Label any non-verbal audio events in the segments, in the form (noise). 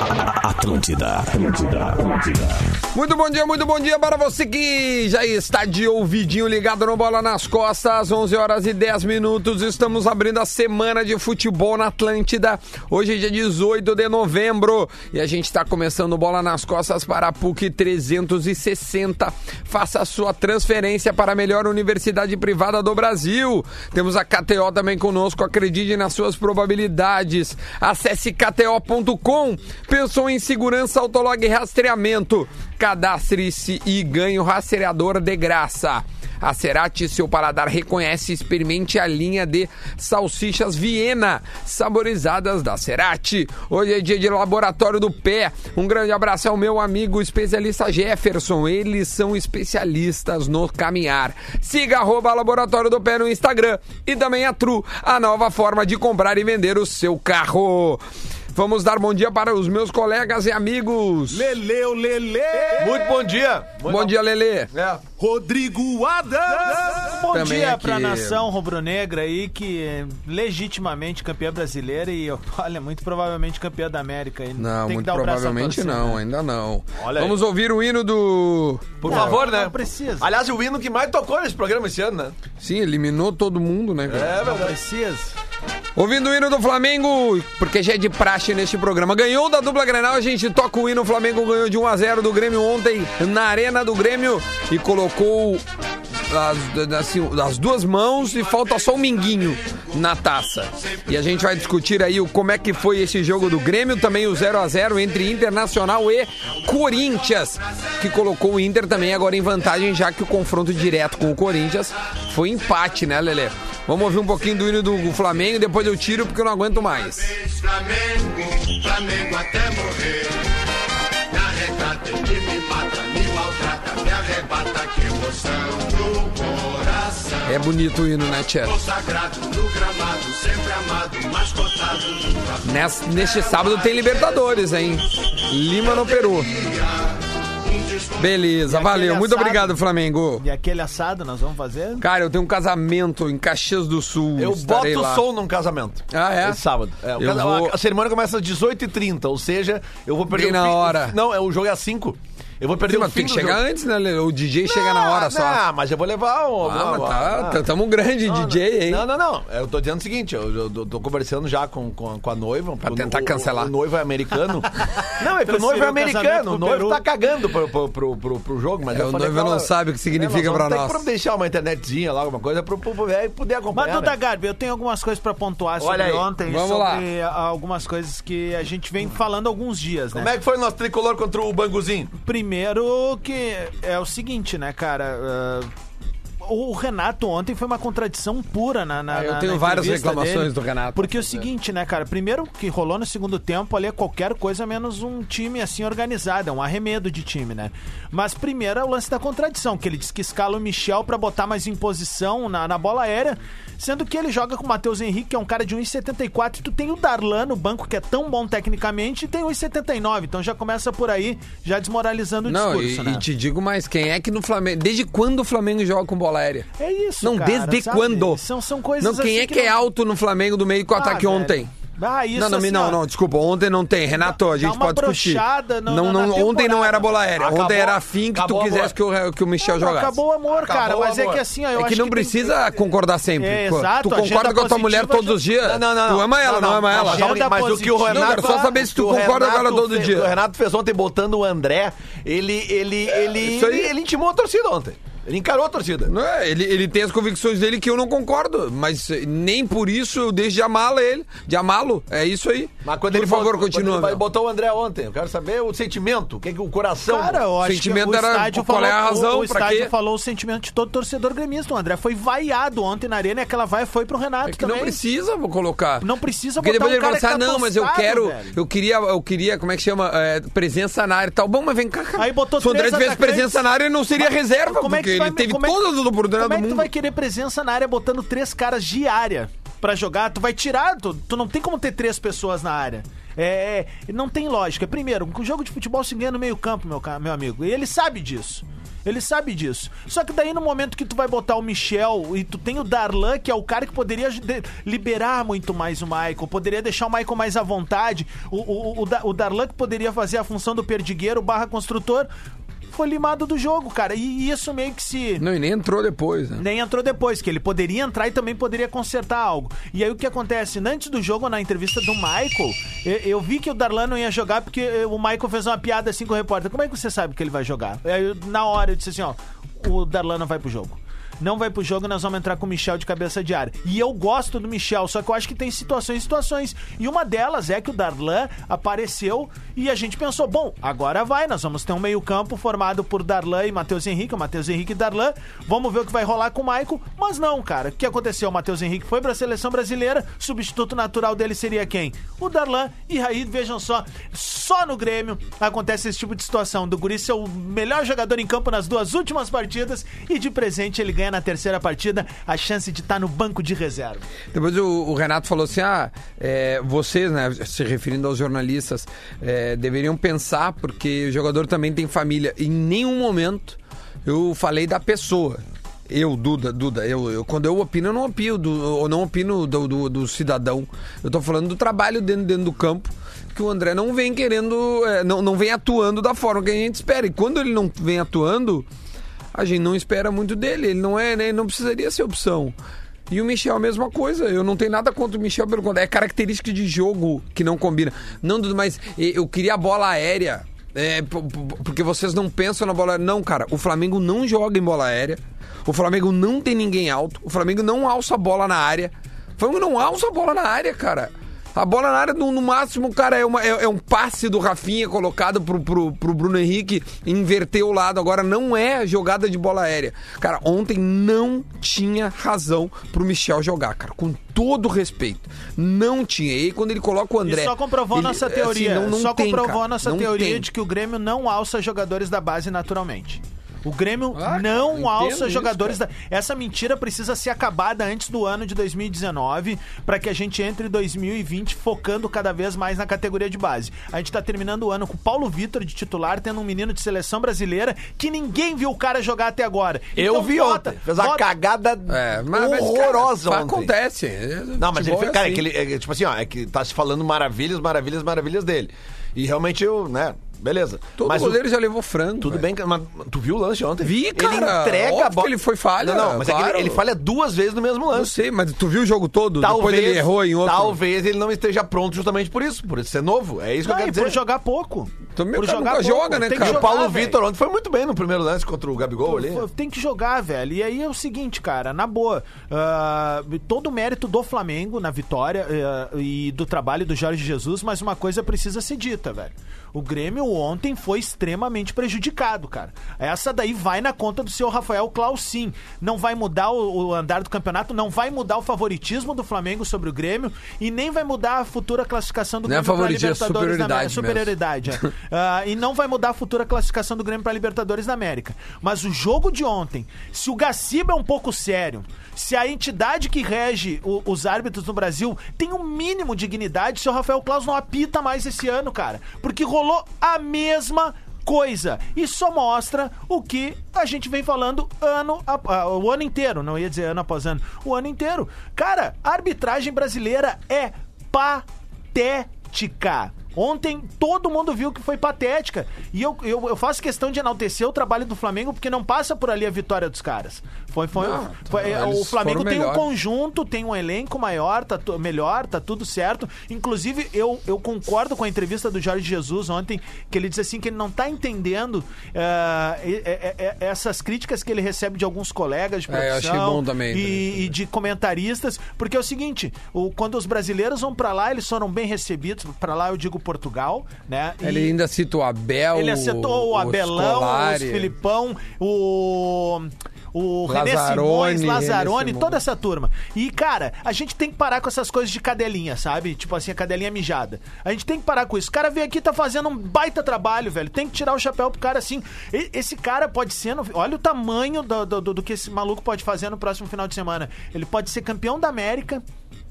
あ! (laughs) Atlântida, Atlântida, Atlântida. Muito bom dia, muito bom dia para você que já está de ouvidinho ligado no Bola nas Costas, 11 horas e 10 minutos. Estamos abrindo a semana de futebol na Atlântida. Hoje é dia 18 de novembro e a gente está começando Bola nas Costas para a PUC 360. Faça a sua transferência para a melhor universidade privada do Brasil. Temos a KTO também conosco, acredite nas suas probabilidades. Acesse kto.com. Pensou em segurança, autolog e rastreamento. Cadastre-se e ganhe o rastreador de graça. A Cerati, seu paladar reconhece e experimente a linha de salsichas Viena, saborizadas da Cerati. Hoje é dia de laboratório do pé. Um grande abraço ao meu amigo especialista Jefferson. Eles são especialistas no caminhar. Siga arroba laboratório do pé no Instagram e também a Tru, a nova forma de comprar e vender o seu carro. Vamos dar bom dia para os meus colegas e amigos. Leleu, Lele! Muito bom dia. Bom dia, Lelê. É. Rodrigo Adams! Bom Também dia aqui. pra nação rubro-negra aí, que é legitimamente campeã brasileira e, (laughs) olha, muito provavelmente campeã da América. aí. Não, Tem que muito provavelmente torcer, não, né? ainda não. Olha aí. Vamos ouvir o hino do. Por Não, favor, né? Não precisa. Aliás, o hino que mais tocou nesse programa esse ano, né? Sim, eliminou todo mundo, né, cara? É Não precisa. Ouvindo o hino do Flamengo, porque já é de praxe neste programa. Ganhou da dupla Grenal, a gente toca o hino. O Flamengo ganhou de 1 a 0 do Grêmio ontem na Arena do Grêmio e colocou as, assim, as duas mãos e falta só um minguinho na taça. E a gente vai discutir aí o, como é que foi esse jogo do Grêmio, também o 0 a 0 entre Internacional e Corinthians, que colocou o Inter também agora em vantagem, já que o confronto direto com o Corinthians foi empate, né, Lelê? Vamos ouvir um pouquinho do hino do Flamengo depois eu tiro porque eu não aguento mais. Flamengo, Flamengo até morrer. Ele me mata, me maltrata, me arrebata, que emoção no coração. É bonito o hino, né? Consagrado no gramado, sempre amado, mascotado no Nes- Neste sábado tem Libertadores, hein? Lima no Peru. Beleza, valeu. Muito assado? obrigado, Flamengo. E aquele assado nós vamos fazer? Cara, eu tenho um casamento em Caxias do Sul. Eu boto lá. som num casamento. Ah, é? Esse sábado. É, o vou- A cerimônia começa às 18h30, ou seja, eu vou perder Bem o na fim- hora. Não, é, o jogo é às 5. Eu vou perder Sim, o mas fim tem que do chegar jogo. antes, né? O DJ chega na hora só. Ah, mas eu vou levar o. Ah, mas tá, tá- tamo grande DJ, hein? Não, não, não. Eu tô dizendo o seguinte, eu, eu tô- tô conversando já com, com, a, com a noiva. Pra o- tentar o- cancelar. O, noivo é americano. (laughs) não, é que o noivo é o americano. O noivo Peru. tá cagando pro, pro, pro, pro, pro jogo, mas É, eu o noivo não sabe o que significa É, nós pra nós. que providenciar uma internetzinha lá, alguma coisa, pro, velho poder acompanhar. Mas, Duda né? Garbi, eu tenho algumas coisas pra pontuar sobre Olha aí. ontem, Vamos sobre a- algumas coisas que a gente vem falando há alguns dias, né? Como é que foi o nosso tricolor contra o Banguzinho? Primeiro que é o seguinte, né, cara? ah, o Renato ontem foi uma contradição pura na, na Ah, eu na- tenho na várias reclamações dele. do Renato. Porque é o seguinte, né, cara? Primeiro que rolou no segundo tempo ali é qualquer coisa menos um time assim organizado, é um arremedo de time, né? Mas primeiro é o lance da contradição, que ele diz que escala o Michel pra botar mais em posição na, na bola aérea, sendo que ele joga com o Matheus Henrique, que é um cara de 1,74, e tu tem o Darlan no banco, que é tão bom tecnicamente, e tem 1,79. Então já começa por aí, já desmoralizando o Não, discurso, e, né? e te digo mais, quem é que no Flamengo. Desde quando o Flamengo joga com bola aérea? É isso, Não, cara, desde sabe? quando? São, são coisas Não, quem assim é que, é não- alto no Flamengo do meio com o Ah, ataque velho. ontem? Ah, isso não, não, assim, não, não, desculpa, ontem não tem. Renato, a gente uma pode discutir. no- não, não, ontem não era bola aérea. Acabou- ontem era afim que tu quisesse que o, que o Michel Não, jogasse. Acabou o amor, Acabou cara. o Mas é amor. que assim, ó, eu É acho que não tem- precisa concordar sempre. É, exato, tu concorda com a tua mulher positiva todos os dias? Não, não, não. Tu ama ela, não, ama ela? Agenda Mas, mas o que o positiva. Renato... Quero só saber se tu concorda com ela Renato todo fez- dia. O Renato fez ontem botando o André, ele, ele, aí. ele, ele intimou a torcida ontem. Ele encarou a torcida. Não é, ele, ele tem as convicções dele que eu não concordo, mas eh, nem por isso eu deixo de amá-lo ele, de amá-lo. É isso aí. Mas quando por ele favor, botou- continua. quando ele botou o André ontem, eu quero saber o sentimento, o que, que o coração. Cara, eu acho sentimento que o era estádio qual falou, é a razão, o, o estádio quê? falou o sentimento de todo torcedor gremista. O André foi vaiado ontem na arena e aquela vai foi pro Renato É que também. não precisa vou colocar. Não precisa Porque botar depois um ele fala cara assim, que ah, tá não, mas eu quero, velho. eu queria, eu queria, como é que chama? É, presença na área e tal. Bom, mas vem cá, cara. Aí botou Se o André tivesse atacantes. presença na área, ele não seria reserva, Como é que vai- ele teve é todas as oportunidades Como é do que tu mundo. vai querer presença na área botando três caras de área pra jogar? Tu vai tirar, tu, tu não tem como ter três pessoas na área. É, é, não tem lógica. Primeiro, o jogo de futebol se ganha no meio campo, meu, meu amigo. E ele sabe disso. Ele sabe disso. Só que daí no momento que tu vai botar o Michel e tu tem o Darlan, que é o cara que poderia de- liberar muito mais o Michael, poderia deixar o Michael mais à vontade, o, o, o, o Darlan que poderia fazer a função do perdigueiro barra construtor, foi limado do jogo, cara. E isso meio que se... Não, e nem entrou depois, né? Nem entrou depois, que ele poderia entrar e também poderia consertar algo. E aí o que acontece? Antes do jogo, na entrevista do Michael, eu, eu vi que o Darlan não ia jogar porque o Michael fez uma piada assim com o repórter. Como é que você sabe que ele vai jogar? Aí na hora eu disse assim, ó, o Darlan não vai pro jogo. Não vai pro jogo, nós vamos entrar com o Michel de cabeça de área. E eu gosto do Michel, só que eu acho que tem situações e situações. E uma delas é que o Darlan apareceu e a gente pensou, bom, agora vai, nós vamos ter um meio-campo formado por Darlan e Matheus Henrique, o Matheus Henrique e Darlan. Vamos ver o que vai rolar com o Michael. Mas não, cara. O que aconteceu? O Matheus Henrique foi pra seleção brasileira, substituto natural dele seria quem? O Darlan. E aí, vejam só, só no Grêmio acontece esse tipo de situação. Do Guri ser o melhor jogador em campo nas duas últimas partidas e de presente ele ganha na terceira partida a chance de estar no banco de reserva. Depois o, o Renato falou assim: ah, é, vocês, né, se referindo aos jornalistas, é, deveriam pensar, porque o jogador também tem família. Em nenhum momento eu falei da pessoa. Eu, Duda, Duda, eu, eu- quando eu opino, eu não opino, do, eu não opino do, do, do cidadão. Eu tô falando do trabalho dentro, dentro do campo, que o André não vem querendo, é, não, não vem atuando da forma que a gente espera. E quando ele não vem atuando, a gente não espera muito dele. Ele não é, né? Ele não precisaria ser opção. E o Michel, a mesma coisa. Eu não tenho nada contra o Michel, pelo contrário. É característica de jogo que não combina. Não, mas eu queria a bola aérea. é, porque vocês não pensam na bola aérea. Não, cara. O Flamengo não joga em bola aérea. O Flamengo não tem ninguém alto. O Flamengo não alça a bola na área. O Flamengo não alça a bola na área, cara. A bola na área, no, no máximo, cara, é, uma- é- é um passe do Rafinha colocado pro, pro, pro Bruno Henrique inverter o lado. Agora, não é jogada de bola aérea. Cara, ontem não tinha razão pro Michel jogar, cara. Com todo respeito. Não tinha. E aí, quando ele coloca o André... E só comprovou ele- nossa assim, teoria. não- não só tem, comprovou cara. nossa teoria tem. de que o Grêmio não alça jogadores da base naturalmente. O Grêmio Ah, não alça isso, jogadores da. Essa mentira precisa ser acabada antes do ano de 2019 para que a gente entre em 2020 focando cada vez mais na categoria de base. A gente tá terminando o ano com o Paulo Vitor de titular, tendo um menino de seleção brasileira que ninguém viu o cara jogar até agora. Eu Então, vi vota, ontem. Fez uma vota. cagada É, mas, mas, horrorosa cara, ontem. Acontece. Não, mas ele fez, é cara, é assim. que ele, é, tipo assim, ó, é que tá se falando maravilhas, maravilhas, maravilhas dele. E realmente eu, né, beleza. Todo mas o- goleiro já levou frango. Tudo velho. bem, mas tu viu o lance ontem? Vi, cara. Ele entrega a bola. que ele foi falha, Não, não, mas é que claro. ele, ele falha duas vezes no mesmo Eu lance. sei, mas tu viu o jogo todo? Talvez, Depois ele errou em outro. talvez ele não esteja pronto justamente por isso, por ser novo. É isso que Não, eu quero dizer. por jogar pouco. Também por o cara nunca joga, né, Tem que cara? E o jogar, Paulo. Vitor ontem foi muito bem no primeiro lance contra o Gabigol ali. Pô, Tem que jogar, velho. E aí é o seguinte, cara, na boa, ah, todo o mérito do Flamengo na vitória ah, e do trabalho do Jorge Jesus, mas uma coisa precisa ser dita, velho. O Grêmio ontem foi extremamente prejudicado, cara. Essa daí vai na conta do seu Rafael Klaus, sim. Não vai mudar o, o andar do campeonato, não vai mudar o favoritismo do Flamengo sobre o Grêmio e nem vai mudar a futura classificação do Não é Grêmio favoritismo, é Libertadores da América. superioridade Superioridade, é. (laughs) Ah, e não vai mudar a futura classificação do Grêmio para Libertadores da América. Mas o jogo de ontem, se o Gaciba é um pouco sério, se a entidade que rege o- os árbitros no Brasil tem um mínimo de dignidade, seu Rafael Claus não apita mais esse ano, cara. Porque rolou a mesma coisa. E só mostra o que a gente vem falando ano a- a- o ano inteiro, não ia dizer ano após ano, o ano inteiro. Cara, a arbitragem brasileira é patética. Ontem todo mundo viu que foi patética. E eu, eu, eu faço questão de enaltecer o trabalho do Flamengo porque não passa por ali a vitória dos caras. Foi, foi, Não, foi- é, o Flamengo tem um melhores. conjunto, tem um elenco maior, tá melhor, tá tudo certo. Inclusive, eu, eu concordo com a entrevista do Jorge Jesus ontem, que ele disse assim que ele não tá entendendo e- e- e- essas críticas que ele recebe de alguns colegas de É, profissão achei bom também, e, e de comentaristas, porque é o seguinte, o, quando os brasileiros vão pra lá, eles foram bem recebidos, Pra lá eu digo Portugal, né? E- Ele ainda cita o Abel. ele acertou o Abelão, Scolari. os Filipão, o. O René Simões, Simões. toda essa turma. E, cara, a gente tem que parar com essas coisas de cadelinha, sabe? Tipo assim, a cadelinha mijada. A gente tem que parar com isso. O cara veio aqui e tá fazendo um baita trabalho, velho. Tem que tirar o chapéu pro cara assim. E- Esse cara pode ser. no- Olha o tamanho do, do- do- do que esse maluco pode fazer no próximo final de semana. Ele pode ser campeão da América.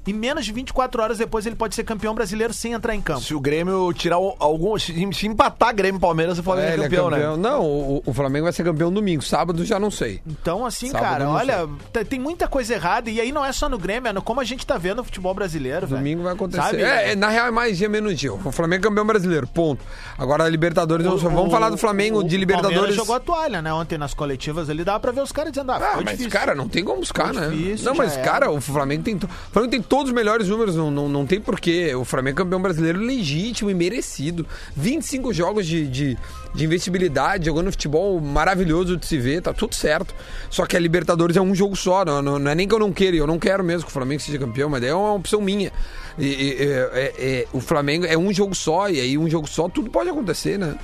E menos de 24 horas depois ele pode ser campeão brasileiro sem entrar em campo. Se o Grêmio tirar o- algum. Se se empatar Grêmio e Palmeiras, o Flamengo é, ele é campeão, né? Não, o, o Flamengo vai ser campeão domingo. Sábado já não sei. Então, assim, Sábado cara, olha, t- tem muita coisa errada. E aí não é só no Grêmio, é no como a gente tá vendo o futebol brasileiro. Domingo vai acontecer. Sabe, é, é, na real é mais dia, menos dia. O Flamengo é campeão brasileiro, ponto. Agora a Libertadores, não só- vamos falar do Flamengo o- de o Libertadores. Palmeiras jogou a toalha, né? Ontem nas coletivas ali, dava pra ver os caras dizendo, ah, Ah, mas, difícil. cara, não tem como buscar, Foi né? difícil, não, mas, cara, o Flamengo tem. O Flamengo tem todos os melhores números, não, não, não tem porquê. O Flamengo é campeão brasileiro legítimo e merecido. 25 jogos de, de, de investibilidade, jogando futebol maravilhoso de se ver, tá tudo certo. Só que a Libertadores é um jogo só, não, não, não é nem que eu não queira, eu não quero mesmo que o Flamengo seja campeão, mas daí é uma opção minha. E, e, é- é- é- o Flamengo é um jogo só, e aí um jogo só, tudo pode acontecer, né?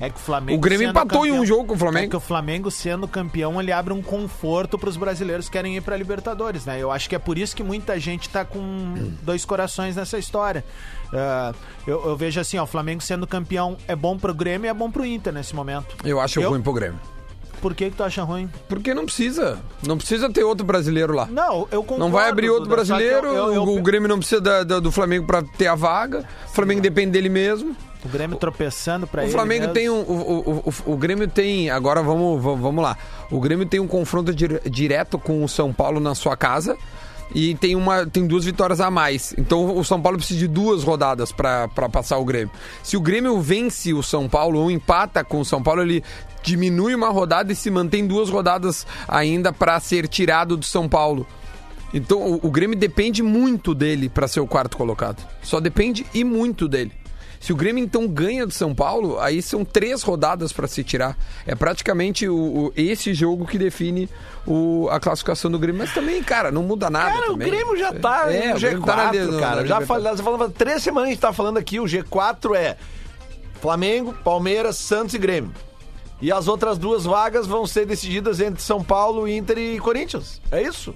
É que o Flamengo. O Grêmio empatou em um campeão- jogo com o É Flamengo. que o Flamengo sendo campeão, ele abre um conforto pros brasileiros que querem ir pra Libertadores, né? Eu acho que é por isso que muita gente tá com dois corações nessa história. Ah, eu, eu vejo assim, ó, o Flamengo sendo campeão é bom pro Grêmio e é bom pro Inter nesse momento. Eu acho Eu- ruim pro Grêmio. Por que, que tu acha ruim? Porque não precisa. Não precisa ter outro brasileiro lá. Não, eu concordo. Não vai abrir outro Duda, brasileiro, eu- eu- o Grêmio não precisa da- da- do Flamengo pra ter a vaga, o Flamengo depende dele mesmo. O Grêmio tropeçando pra O ele. Flamengo mesmo. tem um. O, o, o, o Grêmio tem. Agora vamos, vamos vamos lá. O Grêmio tem um confronto dire- direto com o São Paulo na sua casa. E tem, uma, tem duas vitórias a mais. Então o São Paulo precisa de duas rodadas pra passar o Grêmio. Se o Grêmio vence o São Paulo ou empata com o São Paulo, ele diminui uma rodada e se mantém duas rodadas ainda pra ser tirado do São Paulo. Então o, o Grêmio depende muito dele pra ser o quarto colocado. Só depende e muito dele. Se o Grêmio então ganha do São Paulo, aí são três rodadas pra se tirar. É praticamente o, o- esse jogo que define o- a classificação do Grêmio. Mas também, cara, não muda nada. Cara, o também. Grêmio já tá É, no o Grêmio G4, tá na- no- cara. na já falando três semanas a gente tá falando aqui, o G4 é Flamengo, Palmeiras, Santos e Grêmio. E as outras duas vagas vão ser decididas entre São Paulo, Inter e Corinthians. É isso?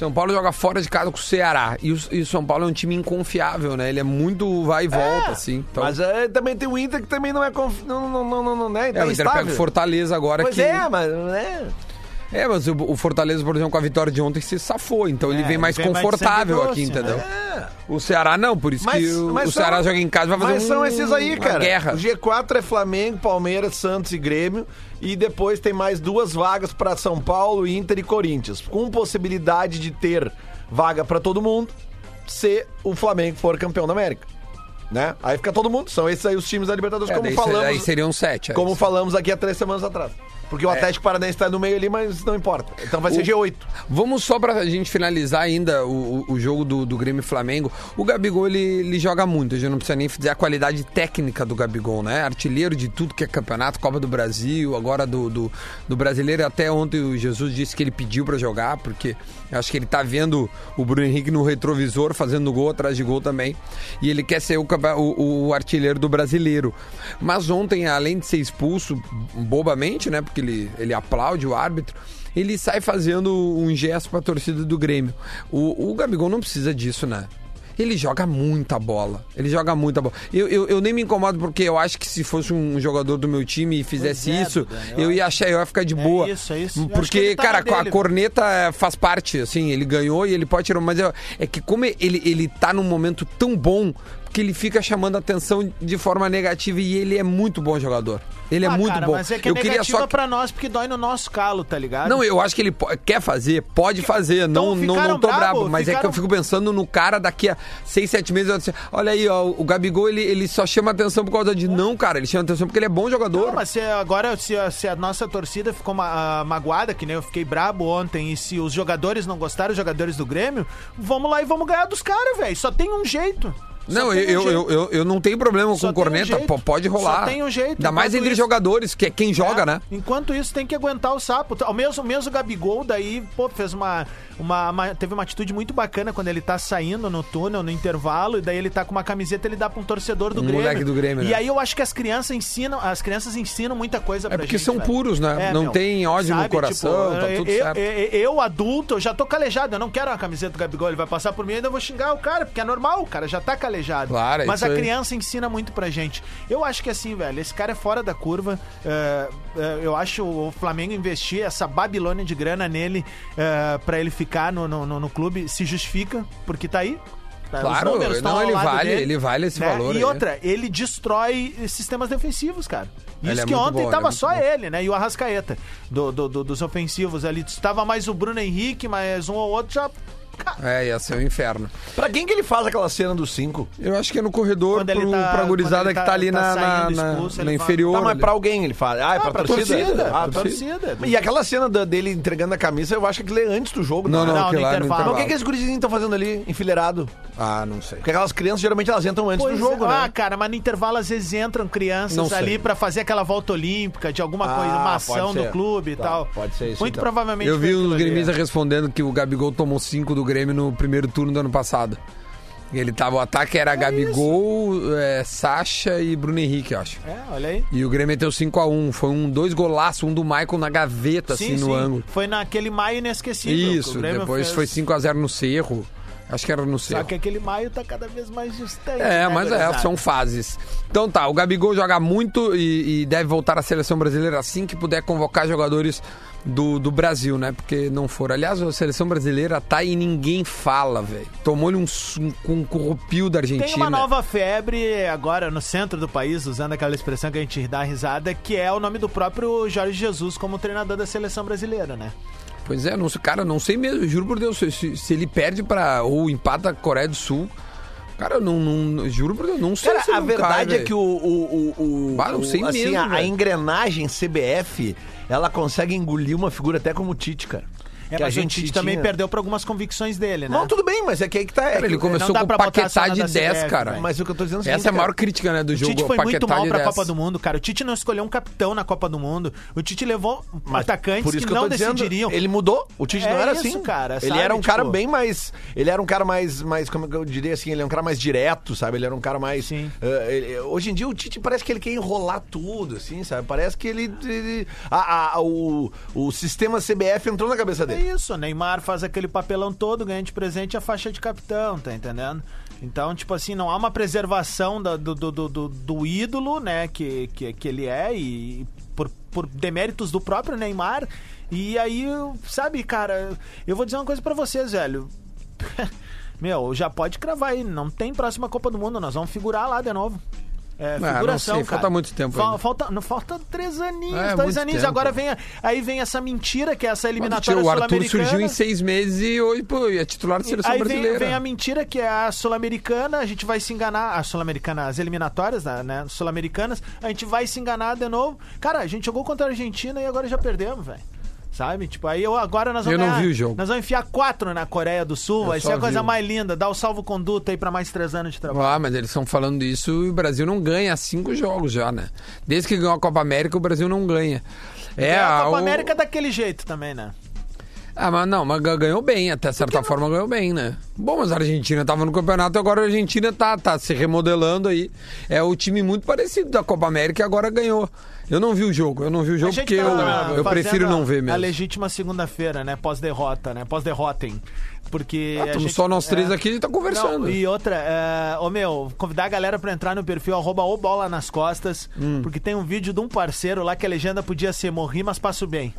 São Paulo joga fora de casa com o Ceará. E o, e o São Paulo é um time inconfiável, né? Ele é muito vai e volta, assim. Então, Mas é, também tem o Inter que também não é conf... não, não, não, não, não, né? é, Tá o Inter pega o instável. Fortaleza agora Pois que. é, mas né? É, mas o, o Fortaleza, por exemplo, com a vitória de ontem se safou. Então ele É, vem mais ele vem mais confortável sangue aqui, entendeu? É. O Ceará não, por isso Mas, que o, o Ceará são- joga em casa vai fazer Mas um, são esses aí, cara. guerra. O G4 é Flamengo, Palmeiras, Santos e Grêmio. E depois tem mais duas vagas pra São Paulo, Inter e Corinthians. Com possibilidade de ter vaga pra todo mundo se o Flamengo for campeão da América. Né? Aí fica todo mundo. São esses aí os times da Libertadores, É, como falamos. Aí seriam sete. aí. Como falamos aqui há três semanas atrás. Porque É. o Atlético Paranaense tá no meio ali, mas não importa. Então vai ser G8. Vamos só pra gente finalizar ainda o, o- o jogo do, do Grêmio Flamengo. O Gabigol, ele, ele joga muito. A gente não precisa nem dizer a qualidade técnica do Gabigol, né? Artilheiro de tudo que é campeonato, Copa do Brasil, agora do, do, do brasileiro. Até ontem o Jesus disse que ele pediu pra jogar, porque acho que ele tá vendo o Bruno Henrique no retrovisor, fazendo gol atrás de gol também. E ele quer ser o, o, o artilheiro do brasileiro. Mas ontem, além de ser expulso bobamente, né? Porque ele, ele aplaude o árbitro ele sai fazendo um gesto pra torcida do Grêmio. O, o Gabigol não precisa disso, né? Ele joga muita bola. Ele joga muita bola. Eu, eu, eu nem me incomodo porque eu acho que se fosse um jogador do meu time e fizesse é, isso, eu eu ia achar, eu ia ficar de boa. isso, é isso. Que Porque, tá cara, a corneta é, faz parte, assim, ele ganhou e ele pode tirar. Mas eu- é que como ele, ele tá num momento tão bom que ele fica chamando a atenção de forma negativa e ele é muito bom jogador. Ele é Ah, muito cara, bom. Mas é que é eu queria só pra nós, porque dói no nosso calo, tá ligado? não, eu acho que ele quer fazer, pode fazer, não, não, Então ficaram não tô bravo, bravo, mas é que ficaram- eu fico pensando no cara daqui a seis, sete meses, disse, olha aí, ó, o Gabigol, ele, ele só chama atenção por causa de não, cara, ele chama atenção porque ele é bom jogador. Não, mas se agora, se a, se a nossa torcida ficou ma- ah, magoada, que nem eu fiquei brabo ontem, e se os jogadores não gostaram, os jogadores do Grêmio, vamos lá e vamos ganhar dos caras, velho. Só tem um jeito. Não, tem um eu, eu, eu, eu não tenho problema Só com um corneta, po- pode rolar. Só tem um jeito, Ainda mais entre isso- jogadores, que é quem joga, É, né? Enquanto isso, tem que aguentar o sapo. O mesmo, mesmo Gabigol, daí, pô, fez uma, uma, uma- Teve uma atitude muito bacana quando ele tá saindo no túnel, no intervalo, e daí ele tá com uma camiseta, ele dá pra um torcedor do Um Grêmio. moleque do Grêmio, né? E aí eu acho que as crianças ensinam, as crianças ensinam muita coisa É pra porque gente, são velho. puros, né? Não tem ódio no coração, tá tudo eu, certo. Eu, eu, adulto, eu já tô calejado, eu não quero uma camiseta do Gabigol, ele vai passar por mim e ainda eu vou xingar o cara, porque é normal, o cara já tá calejado. Claro, é Mas a aí. criança ensina muito pra gente. Eu acho que assim, velho, esse cara é fora da curva. é, é, eu acho o Flamengo investir essa Babilônia de grana nele é, pra ele ficar no, no, no- clube se justifica, porque tá aí. Os Claro, não, ele vale, dele, ele vale esse né? valor E aí. outra, ele destrói sistemas defensivos, cara. Ele Isso é que muito ontem bom, ele é tava muito só bom. ele, né? E o Arrascaeta do, do- do- dos ofensivos ali. Estava mais o Bruno Henrique, mas um ou outro já. É, ia ser um inferno. Pra quem que ele faz aquela cena dos cinco? Eu acho que é no corredor Quando ele pro, tá- pra quando gurizada ele que tá- tá ali tá na, na, saindo na- expulso, na ele fala, inferior. Tá, mas ali. pra alguém ele faz. Ah, é pra, pra torcida? torcida, Ah, pra torcida. E aquela cena da- dele entregando a camisa, eu acho que aquilo é antes do jogo. Não, não, Não, aquilo no lá é no intervalo. Mas o que, intervalo. que esses gurizinhos estão fazendo ali, enfileirado? Ah, não sei. Porque aquelas crianças, geralmente, elas entram antes Pois do jogo, é. né? Ah, cara, mas no intervalo às vezes entram Não crianças sei. ali pra fazer aquela volta olímpica de alguma Ah, coisa, uma pode ação ser. do clube e Tá, tal. pode ser isso, Muito então. provavelmente. Eu vi foi os aquilo ali, gremistas é. respondendo que o Gabigol tomou cinco do Grêmio no primeiro turno do ano passado. Ele tava, o ataque era Gabigol, é, Sacha e Bruno Henrique, eu acho. É, olha aí. E o Grêmio meteu 5x1. Foi um dois golaços, um do Michael na gaveta, assim, no ângulo. Foi naquele maio inesquecível. Isso, depois fez. foi 5x0 no Cerro. Acho que era no Só Cerro. que aquele maio tá cada vez mais distante. É, né, mas é, são fases. Então tá, o Gabigol joga muito e, e deve voltar à seleção brasileira assim que puder convocar jogadores do, do Brasil, né? Porque não foram. Aliás, a seleção brasileira tá e ninguém fala, velho. Tomou-lhe um, um, um corrupio da Argentina. Tem uma nova febre agora no centro do país, usando aquela expressão que a gente dá risada, que é o nome do próprio Jorge Jesus como treinador da seleção brasileira, né? Pois é, não, cara, não sei mesmo, juro por Deus, se, se- ele perde para ou empata a Coreia do Sul, cara, eu não, não juro por Deus, não sei Cara, se a não verdade cai, é que o, o, o, o- Bah, não o- sei assim, mesmo, a, a engrenagem CBF, ela consegue engolir uma figura até como o Tite, cara. É, Que a o gente Tite também perdeu pra algumas convicções dele, né? Não, tudo bem, mas é que aí que tá. é Cara, ele começou com Paquetá na de da 10, CBF, cara. Mas o que eu tô dizendo é o seguinte, Essa é a maior crítica, né, do O jogo. Tite foi muito mal pra 10. Copa do Mundo, cara. O Tite não escolheu um capitão na Copa do Mundo. O Tite levou Mas atacantes por isso que, que, eu não decidiriam. ele mudou. O Tite É não era isso, assim. cara, Ele era um cara Tipo- bem mais. Ele era um cara mais, mais. Como eu diria assim? Ele é um cara mais direto, sabe? Ele era um cara mais. Sim. eh, ele- hoje em dia o Tite parece que ele quer enrolar tudo, assim, sabe? Parece que ele. ele- a- a- o, o sistema CBF entrou na cabeça É dele. Isso, Neymar faz aquele papelão todo, ganha de presente a faixa de capitão, tá entendendo? Então, tipo assim, não há uma preservação do, do, do, do- do ídolo, né, que, que, que ele é, e por, por deméritos do próprio Neymar. E aí, sabe, cara, eu vou dizer uma coisa pra vocês, velho. (laughs) Meu, já pode cravar aí, não tem próxima Copa do Mundo, nós vamos figurar lá de novo. É, não figuração, sei, cara. falta muito tempo Fa- ainda. falta, não, falta três aninhos, É, dois aninhos. tempo. Agora vem, a- aí vem essa mentira, que é essa eliminatória tio, o Arthur sul-americana. surgiu em seis meses e hoje, pô, é titular da seleção Aí vem, brasileira. vem a mentira que é a Sul-Americana, a gente vai se enganar, a Sul-Americana, as eliminatórias, né, né, Sul-Americanas, a gente vai se enganar de novo. Cara, a gente jogou contra a Argentina e agora já perdemos, velho. Sabe? Tipo, aí eu, agora nós vamos Eu não ganhar- vi o jogo. Nós vamos enfiar quatro na Coreia do Sul, Eu vai ser a coisa vi. mais linda, dar o salvo-conduto aí pra mais três anos de trabalho. Ah, mas eles estão falando isso e o Brasil não ganha cinco jogos já, né? Desde que ganhou a Copa América, o Brasil não ganha. É, a Copa o- América é daquele jeito também, né? Ah, mas não, mas ga- ganhou bem, até certa forma ganhou bem, né? Bom, mas a Argentina tava no campeonato e agora a Argentina tá, tá se remodelando aí. É o time muito parecido da Copa América e agora ganhou. Eu não vi o jogo, eu não vi o A jogo gente porque tá eu, eu prefiro a- não ver A mesmo. legítima segunda-feira, né? Pós-derrota, né? Pós-derrotem. Porque. Ah, a estamos gente- só nós três é. aqui e tá conversando. Não, e outra, é, ô meu, convidar a galera pra entrar no perfil arroba o bola nas costas, Hum. porque tem um vídeo de um parceiro lá que a legenda podia ser morri, mas passo bem.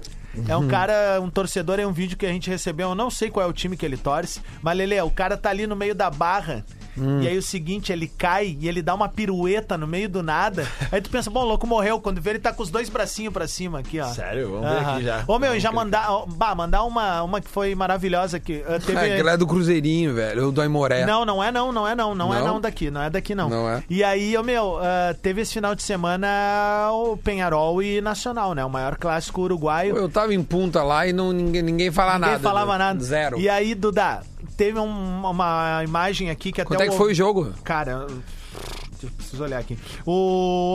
É Uhum. um cara, um torcedor, é um vídeo que a gente recebeu, eu não sei qual é o time que ele torce, mas Lele, o cara tá ali no meio da barra. Hum. E aí o seguinte, ele cai e ele dá uma pirueta no meio do nada. Aí tu pensa, bom, o louco morreu. Quando vê, ele tá com os dois bracinhos pra cima aqui, ó. Sério? Vamos ver Aham. aqui já. Ô meu, e já mandar, bah, mandar uma, uma que foi maravilhosa que uh, (laughs) teve... É, aquela é do Cruzeirinho, velho, ou do Aimoré. Não, não é não, não é não, não, é Não? não daqui, não é daqui não. Não é? E aí, ô, meu, ah, teve esse final de semana o Penharol e Nacional, né? O maior clássico uruguaio. Eu tava em punta lá e não, ninguém, ninguém fala Ninguém nada. falava né? nada. Zero. E aí, Duda, teve um- uma imagem aqui que até Quanto é que foi o jogo? Cara, eu preciso olhar aqui. O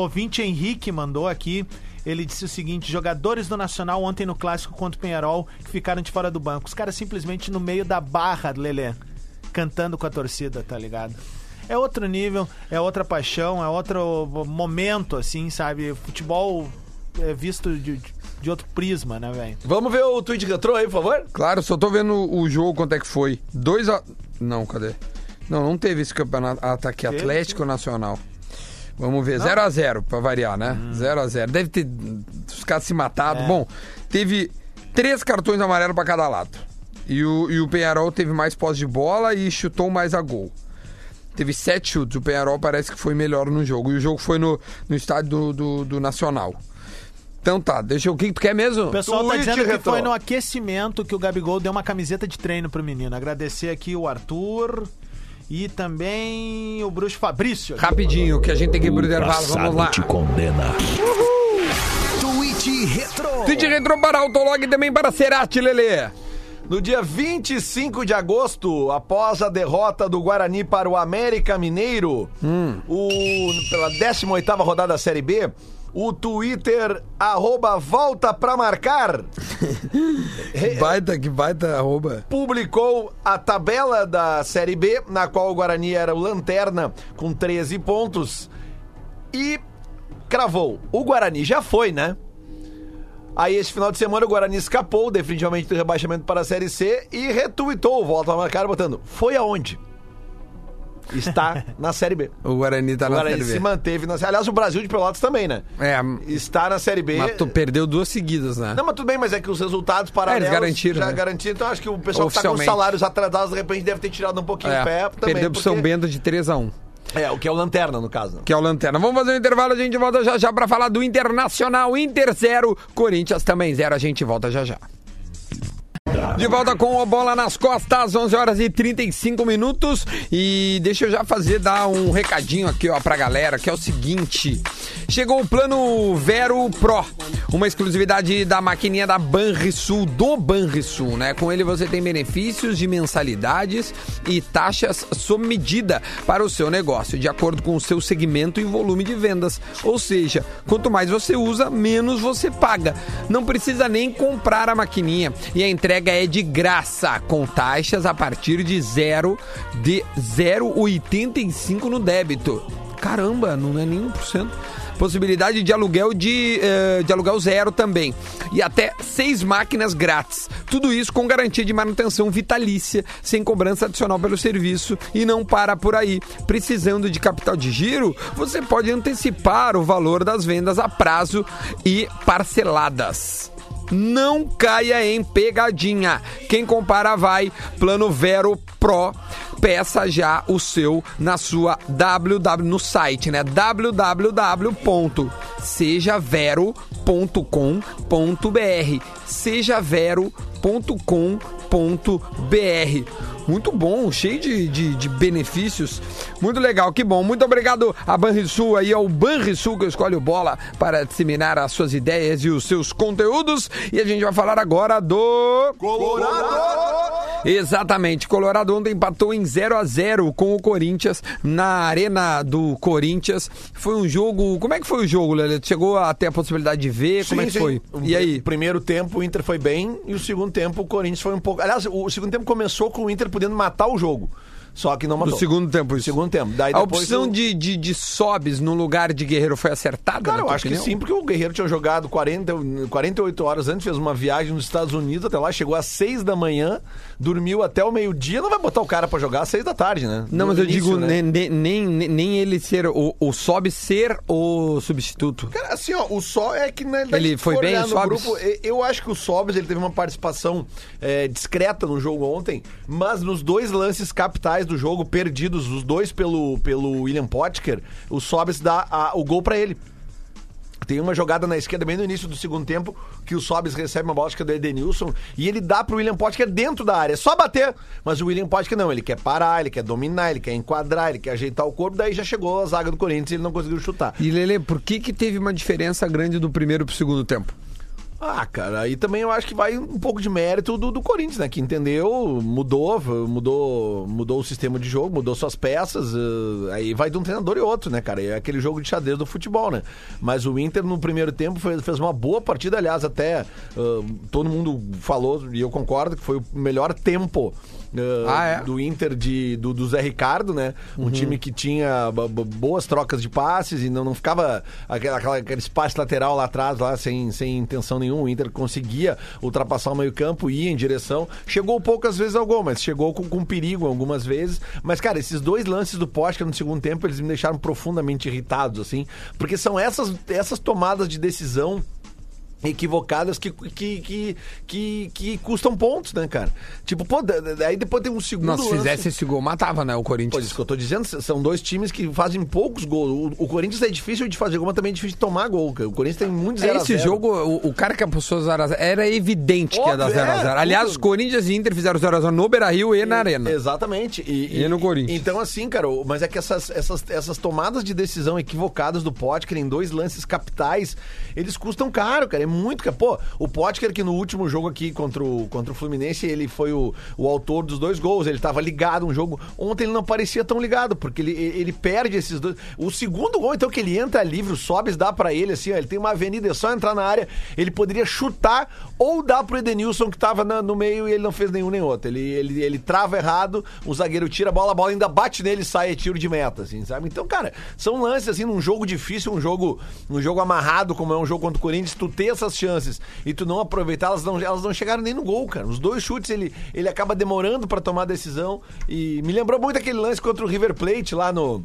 ouvinte Henrique mandou aqui. Ele disse o seguinte: jogadores do Nacional ontem no clássico contra o Penharol que ficaram de fora do banco. Os caras simplesmente no meio da barra, Lelê, cantando com a torcida, tá ligado? É outro nível, é outra paixão, é outro momento, assim, sabe? Futebol é visto de, de outro prisma, né, velho? Vamos ver o tweet retrô aí, por favor? Claro, só tô vendo o jogo, quanto é que foi. 2 a... Não, cadê? Não, não teve esse campeonato ataque Atlético Nacional. Vamos ver, 0 a 0 pra variar, né? 0 a 0 Deve ter os caras se matado. É. Bom, teve três cartões amarelos pra cada lado. E o, e o Penharol teve mais posse de bola e chutou mais a gol. Teve sete chutes. O Penharol parece que foi melhor no jogo. E o jogo foi no, no estádio do, do, do Nacional. Então tá, deixa eu. O que tu quer mesmo? O pessoal tá dizendo que Retrô. foi no aquecimento que o Gabigol deu uma camiseta de treino pro menino. Agradecer aqui o Arthur e também o Bruxo Fabrício. Rapidinho, que a gente tem que ir pro intervalo. Vamos lá. te condena. Tweet Retro. Tweet Retro para Autolog e também para Cerati, Lelê. No dia 25 de agosto, após a derrota do Guarani para o América Mineiro, o, pela 18ª rodada da Série B, o Twitter, arroba volta pra marcar, Que (laughs) baita, que baita arroba. publicou a tabela da Série B, na qual o Guarani era o lanterna com 13 pontos, e cravou. O Guarani já foi, né? Aí, esse final de semana, o Guarani escapou definitivamente do rebaixamento para a Série C e retuitou o volta a marcar, botando: Foi aonde? Está na Série B. O Guarani tá O na Série se B. manteve na Série Aliás, o Brasil de Pelotas também, né? É, Está na Série B. mas tu perdeu duas seguidas, né? Não, mas tudo bem, mas é que os resultados paralelos É, eles garantiram, já né? garantiram. Então acho que o pessoal que tá com salários atrasados, de repente, deve ter tirado um pouquinho É, o pé também. perdeu pro São porque- Bento de 3 a 1 É, o que é o Lanterna, no caso. que é o Lanterna. Vamos fazer um intervalo, a gente volta já já pra falar do Internacional. Inter 0, Corinthians também 0. A gente volta já já. De volta com a bola nas costas, 11 horas e 35 minutos. E deixa eu já fazer, dar um recadinho aqui ó, pra galera, que é o seguinte: chegou o plano Vero Pro, uma exclusividade da maquininha da Banrisul, do Banrisul, né? Com ele você tem benefícios de mensalidades e taxas sob medida para o seu negócio, de acordo com o seu segmento e volume de vendas. Ou seja, quanto mais você usa, menos você paga. Não precisa nem comprar a maquininha e a entrega é de graça, com taxas a partir de zero de 0,85 no débito. Caramba, não é nem 1%. Possibilidade de aluguel de, eh, de aluguel zero também. E até seis máquinas grátis. Tudo isso com garantia de manutenção vitalícia, sem cobrança adicional pelo serviço. E não para por aí. Precisando de capital de giro, você pode antecipar o valor das vendas a prazo e parceladas. Não caia em pegadinha. Quem compara vai, Plano Vero Pro. Peça já o seu na sua www no site, né? www.sejavero.com.br. Sejavero.com.br. Muito bom, cheio de, de, de benefícios. Muito legal, que bom. Muito obrigado a Banrisul aí, ao Banrisul que escolhe o bola para disseminar as suas ideias e os seus conteúdos. E a gente vai falar agora do. Exatamente. Colorado ontem empatou em 0 a 0 com o Corinthians na Arena do Corinthians. Foi um jogo. Como é que foi o jogo, Lelê? Tu Chegou a ter a possibilidade de ver? Como é Sim, que sim. foi? E aí? O primeiro tempo o Inter foi bem e o segundo tempo o Corinthians foi um pouco. Aliás, o segundo tempo começou com o Inter podendo matar o jogo. Só que não matou. No segundo tempo, isso. Segundo tempo. Daí a opção o- de, de, de sobes no lugar de Guerreiro foi acertada? Cara, eu acho que opinião? sim, porque o Guerreiro tinha jogado 40, 48 horas antes, fez uma viagem nos Estados Unidos até lá, chegou às 6 da manhã, dormiu até o meio-dia, não vai botar o cara pra jogar às 6 da tarde, né? Não, No mas eu início, digo né? nem, nem, nem, nem ele ser o, o sobe ser o substituto. Cara, assim, ó, o Só é que na realidade, Ele se foi bem, o no Sobs? grupo, eu acho que o Sobs ele teve uma participação é, discreta no jogo ontem, mas nos dois lances capitais do jogo, perdidos, os dois pelo, pelo William Potker, o Sobs dá a- o gol pra ele. Tem uma jogada na esquerda bem no início do segundo tempo que o Sobis recebe uma que é do Edenilson e ele dá pro William Potker dentro da área, é só bater. Mas o William Potker não, ele quer parar, ele quer dominar, ele quer enquadrar, ele quer ajeitar o corpo, daí já chegou a zaga do Corinthians e ele não conseguiu chutar. E Lele, por que que teve uma diferença grande do primeiro pro segundo tempo? Ah, cara, aí também eu acho que vai um pouco de mérito do, do Corinthians, né? Que entendeu, mudou, mudou, mudou o sistema de jogo, mudou suas peças. eh, aí vai de um treinador e outro, né, cara? É aquele jogo de xadrez do futebol, né? Mas o Inter no primeiro tempo fez, fez uma boa partida, aliás, até eh, todo mundo falou, e eu concordo, que foi o melhor tempo. Eh, Ah, é? do Inter de, do, do Zé Ricardo, né? Um time que tinha bo- bo- boas trocas de passes e não, não ficava aquela, aquele espaço lateral lá atrás, lá sem, sem intenção nenhuma. O Inter conseguia ultrapassar o meio-campo, ia em direção. Chegou poucas vezes ao gol, mas chegou com, com perigo algumas vezes. Mas, cara, esses dois lances do Poste no segundo tempo, eles me deixaram profundamente irritados, assim, porque são essas, essas tomadas de decisão equivocadas que, que, que, que, que custam pontos, né, cara? Tipo, pô, aí depois tem um segundo Não, se lance. fizesse esse gol, matava, né, o Corinthians. isso que eu tô dizendo, são dois times que fazem poucos gols. O, o Corinthians é difícil de fazer gol, mas também é difícil de tomar gol. cara. O Corinthians tem muito zero a Esse zero. jogo, o, o cara que apostou 0x0, era evidente que ia dar Óbvio, 0x0. é, Aliás, tudo. Corinthians e Inter fizeram 0x0 no Beira-Rio e na Arena. Exatamente. E, E no Corinthians. Então, assim, cara, mas é que essas, essas, essas tomadas de decisão equivocadas do Potker em dois lances capitais, eles custam caro, cara. É muito caro. Pô, o Potker que no último jogo aqui contra o, contra o Fluminense, ele foi o, o autor dos dois gols. Ele tava ligado um jogo. Ontem ele não parecia tão ligado, porque ele, ele perde esses dois. O segundo gol, então, que ele entra livre, o Sobes dá pra ele, assim, ó, ele tem uma avenida, é só entrar na área, ele poderia chutar ou dar pro Edenilson que tava na- no meio e ele não fez nenhum nem outro. Ele, ele, ele trava errado, o zagueiro tira a bola, a bola ainda bate nele e sai, é tiro de meta, assim, sabe? Então, cara, são lances, assim, num jogo difícil, um jogo, um jogo amarrado, como é um jogo contra o Corinthians, tu ter essas chances e tu não aproveitar, elas não, elas não chegaram nem no gol, cara. Os dois chutes, ele, ele acaba demorando pra tomar a decisão e me lembrou muito aquele lance contra o River Plate lá no...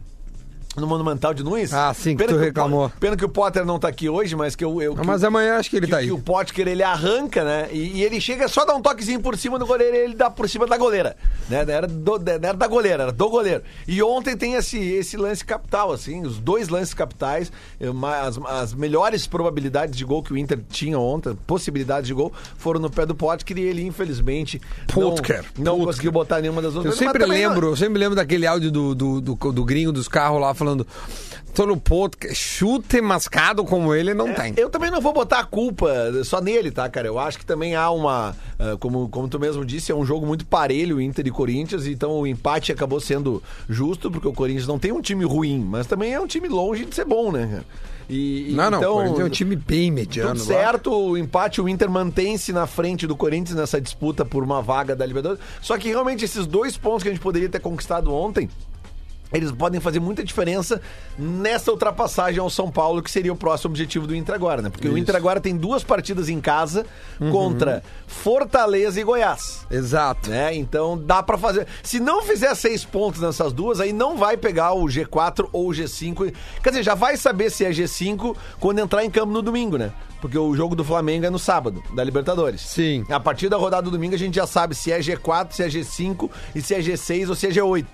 No Monumental de Nunes. Ah, sim, que Pena tu o reclamou. Po- Pena que o Potter não tá aqui hoje, mas que eu. eu que Mas o- amanhã acho que ele que, tá que aí. o Potker ele arranca, né? E, e ele chega só dar um toquezinho por cima do goleiro e ele dá por cima da goleira. Né? Era, do, não era da goleira, era do goleiro. E ontem tem esse, esse lance capital, assim, os dois lances capitais, eh, as, as melhores probabilidades de gol que o Inter tinha ontem, possibilidades de gol, foram no pé do Potker e ele, infelizmente, Potker, não, não conseguiu botar nenhuma das Eu outras. sempre mas também não- lembro, eu sempre lembro daquele áudio do, do, do, do gringo dos carros lá falando. Tô no ponto, que chute mascado como ele não tem. Eu também não vou botar a culpa só nele, tá, cara? Eu acho que também há uma. ah, como, como tu mesmo disse, é um jogo muito parelho, Inter e Corinthians, então o empate acabou sendo justo, porque o Corinthians não tem um time ruim, mas também é um time longe de ser bom, né, cara? E, Não, não, então, o Corinthians é um time bem mediano. tudo lá. certo, o empate, o Inter mantém-se na frente do Corinthians nessa disputa por uma vaga da Libertadores. Só que realmente esses dois pontos que a gente poderia ter conquistado ontem. Eles podem fazer muita diferença nessa ultrapassagem ao São Paulo, que seria o próximo objetivo do Inter agora, né? Porque o Inter agora tem duas partidas em casa Uhum. contra Fortaleza e Goiás. Exato. Né? Então dá pra fazer. Se não fizer seis pontos nessas duas, aí não vai pegar o G4 ou o G5. Quer dizer, já vai saber se é G5 quando entrar em campo no domingo, né? Porque o jogo do Flamengo é no sábado, da Libertadores. Sim. A partir da rodada do domingo a gente já sabe se é G4, se é G5 e se é G6 ou se é G8.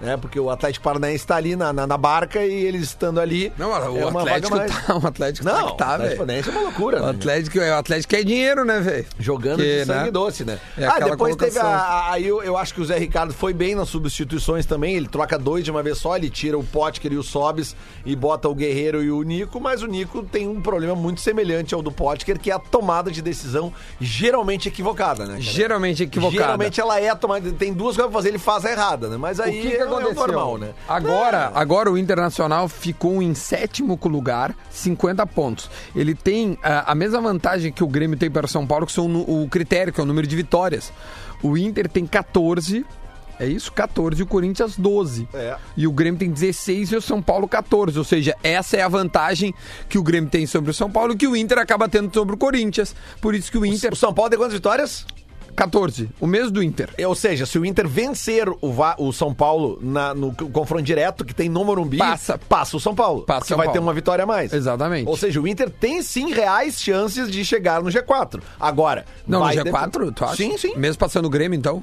Né? Porque o Atlético Paranaense está ali na, na, na barca e eles estando ali. Não, o é Atlético vaga mais. tá, (laughs) o Atlético Não, tá que tá, o Atlético velho. Paranaense é uma loucura. O né? Atlético, o Atlético quer dinheiro, né, velho? Jogando Que, de sangue né? doce, né? É ah, depois teve a. colocação. a- Aí eu, eu acho que o Zé Ricardo foi bem nas substituições também. Ele troca dois de uma vez só, ele tira o Potker e o Sobis e bota o Guerreiro e o Nico, mas o Nico tem um problema muito semelhante ao do Potker, que é a tomada de decisão geralmente equivocada, né? cara? Geralmente equivocada. Geralmente ela é tomada. Tem duas coisas pra fazer, ele faz a errada, né? Mas aí é, aconteceu? é normal, né? Agora, agora o Internacional ficou em sétimo lugar, 50 pontos. Ele tem ah, a mesma vantagem que o Grêmio tem para o São Paulo, que são no- o critério, que é o número de vitórias. O Inter tem 14. É isso? 14 e o Corinthians 12. É. E o Grêmio tem 16 e o São Paulo 14. Ou seja, essa é a vantagem que o Grêmio tem sobre o São Paulo e que o Inter acaba tendo sobre o Corinthians. Por isso que o Inter. O São Paulo tem quantas vitórias? 14. O mesmo do Inter. Ou seja, se o Inter vencer o, Va- o São Paulo na- no confronto direto que tem no Morumbi, Passa. passa o São Paulo. Passa São vai Paulo. ter uma vitória a mais. Exatamente. Ou seja, o Inter tem sim reais chances de chegar no G4. Agora. Não, no de- G4, tu acha? Sim, sim. Mesmo passando o Grêmio, então?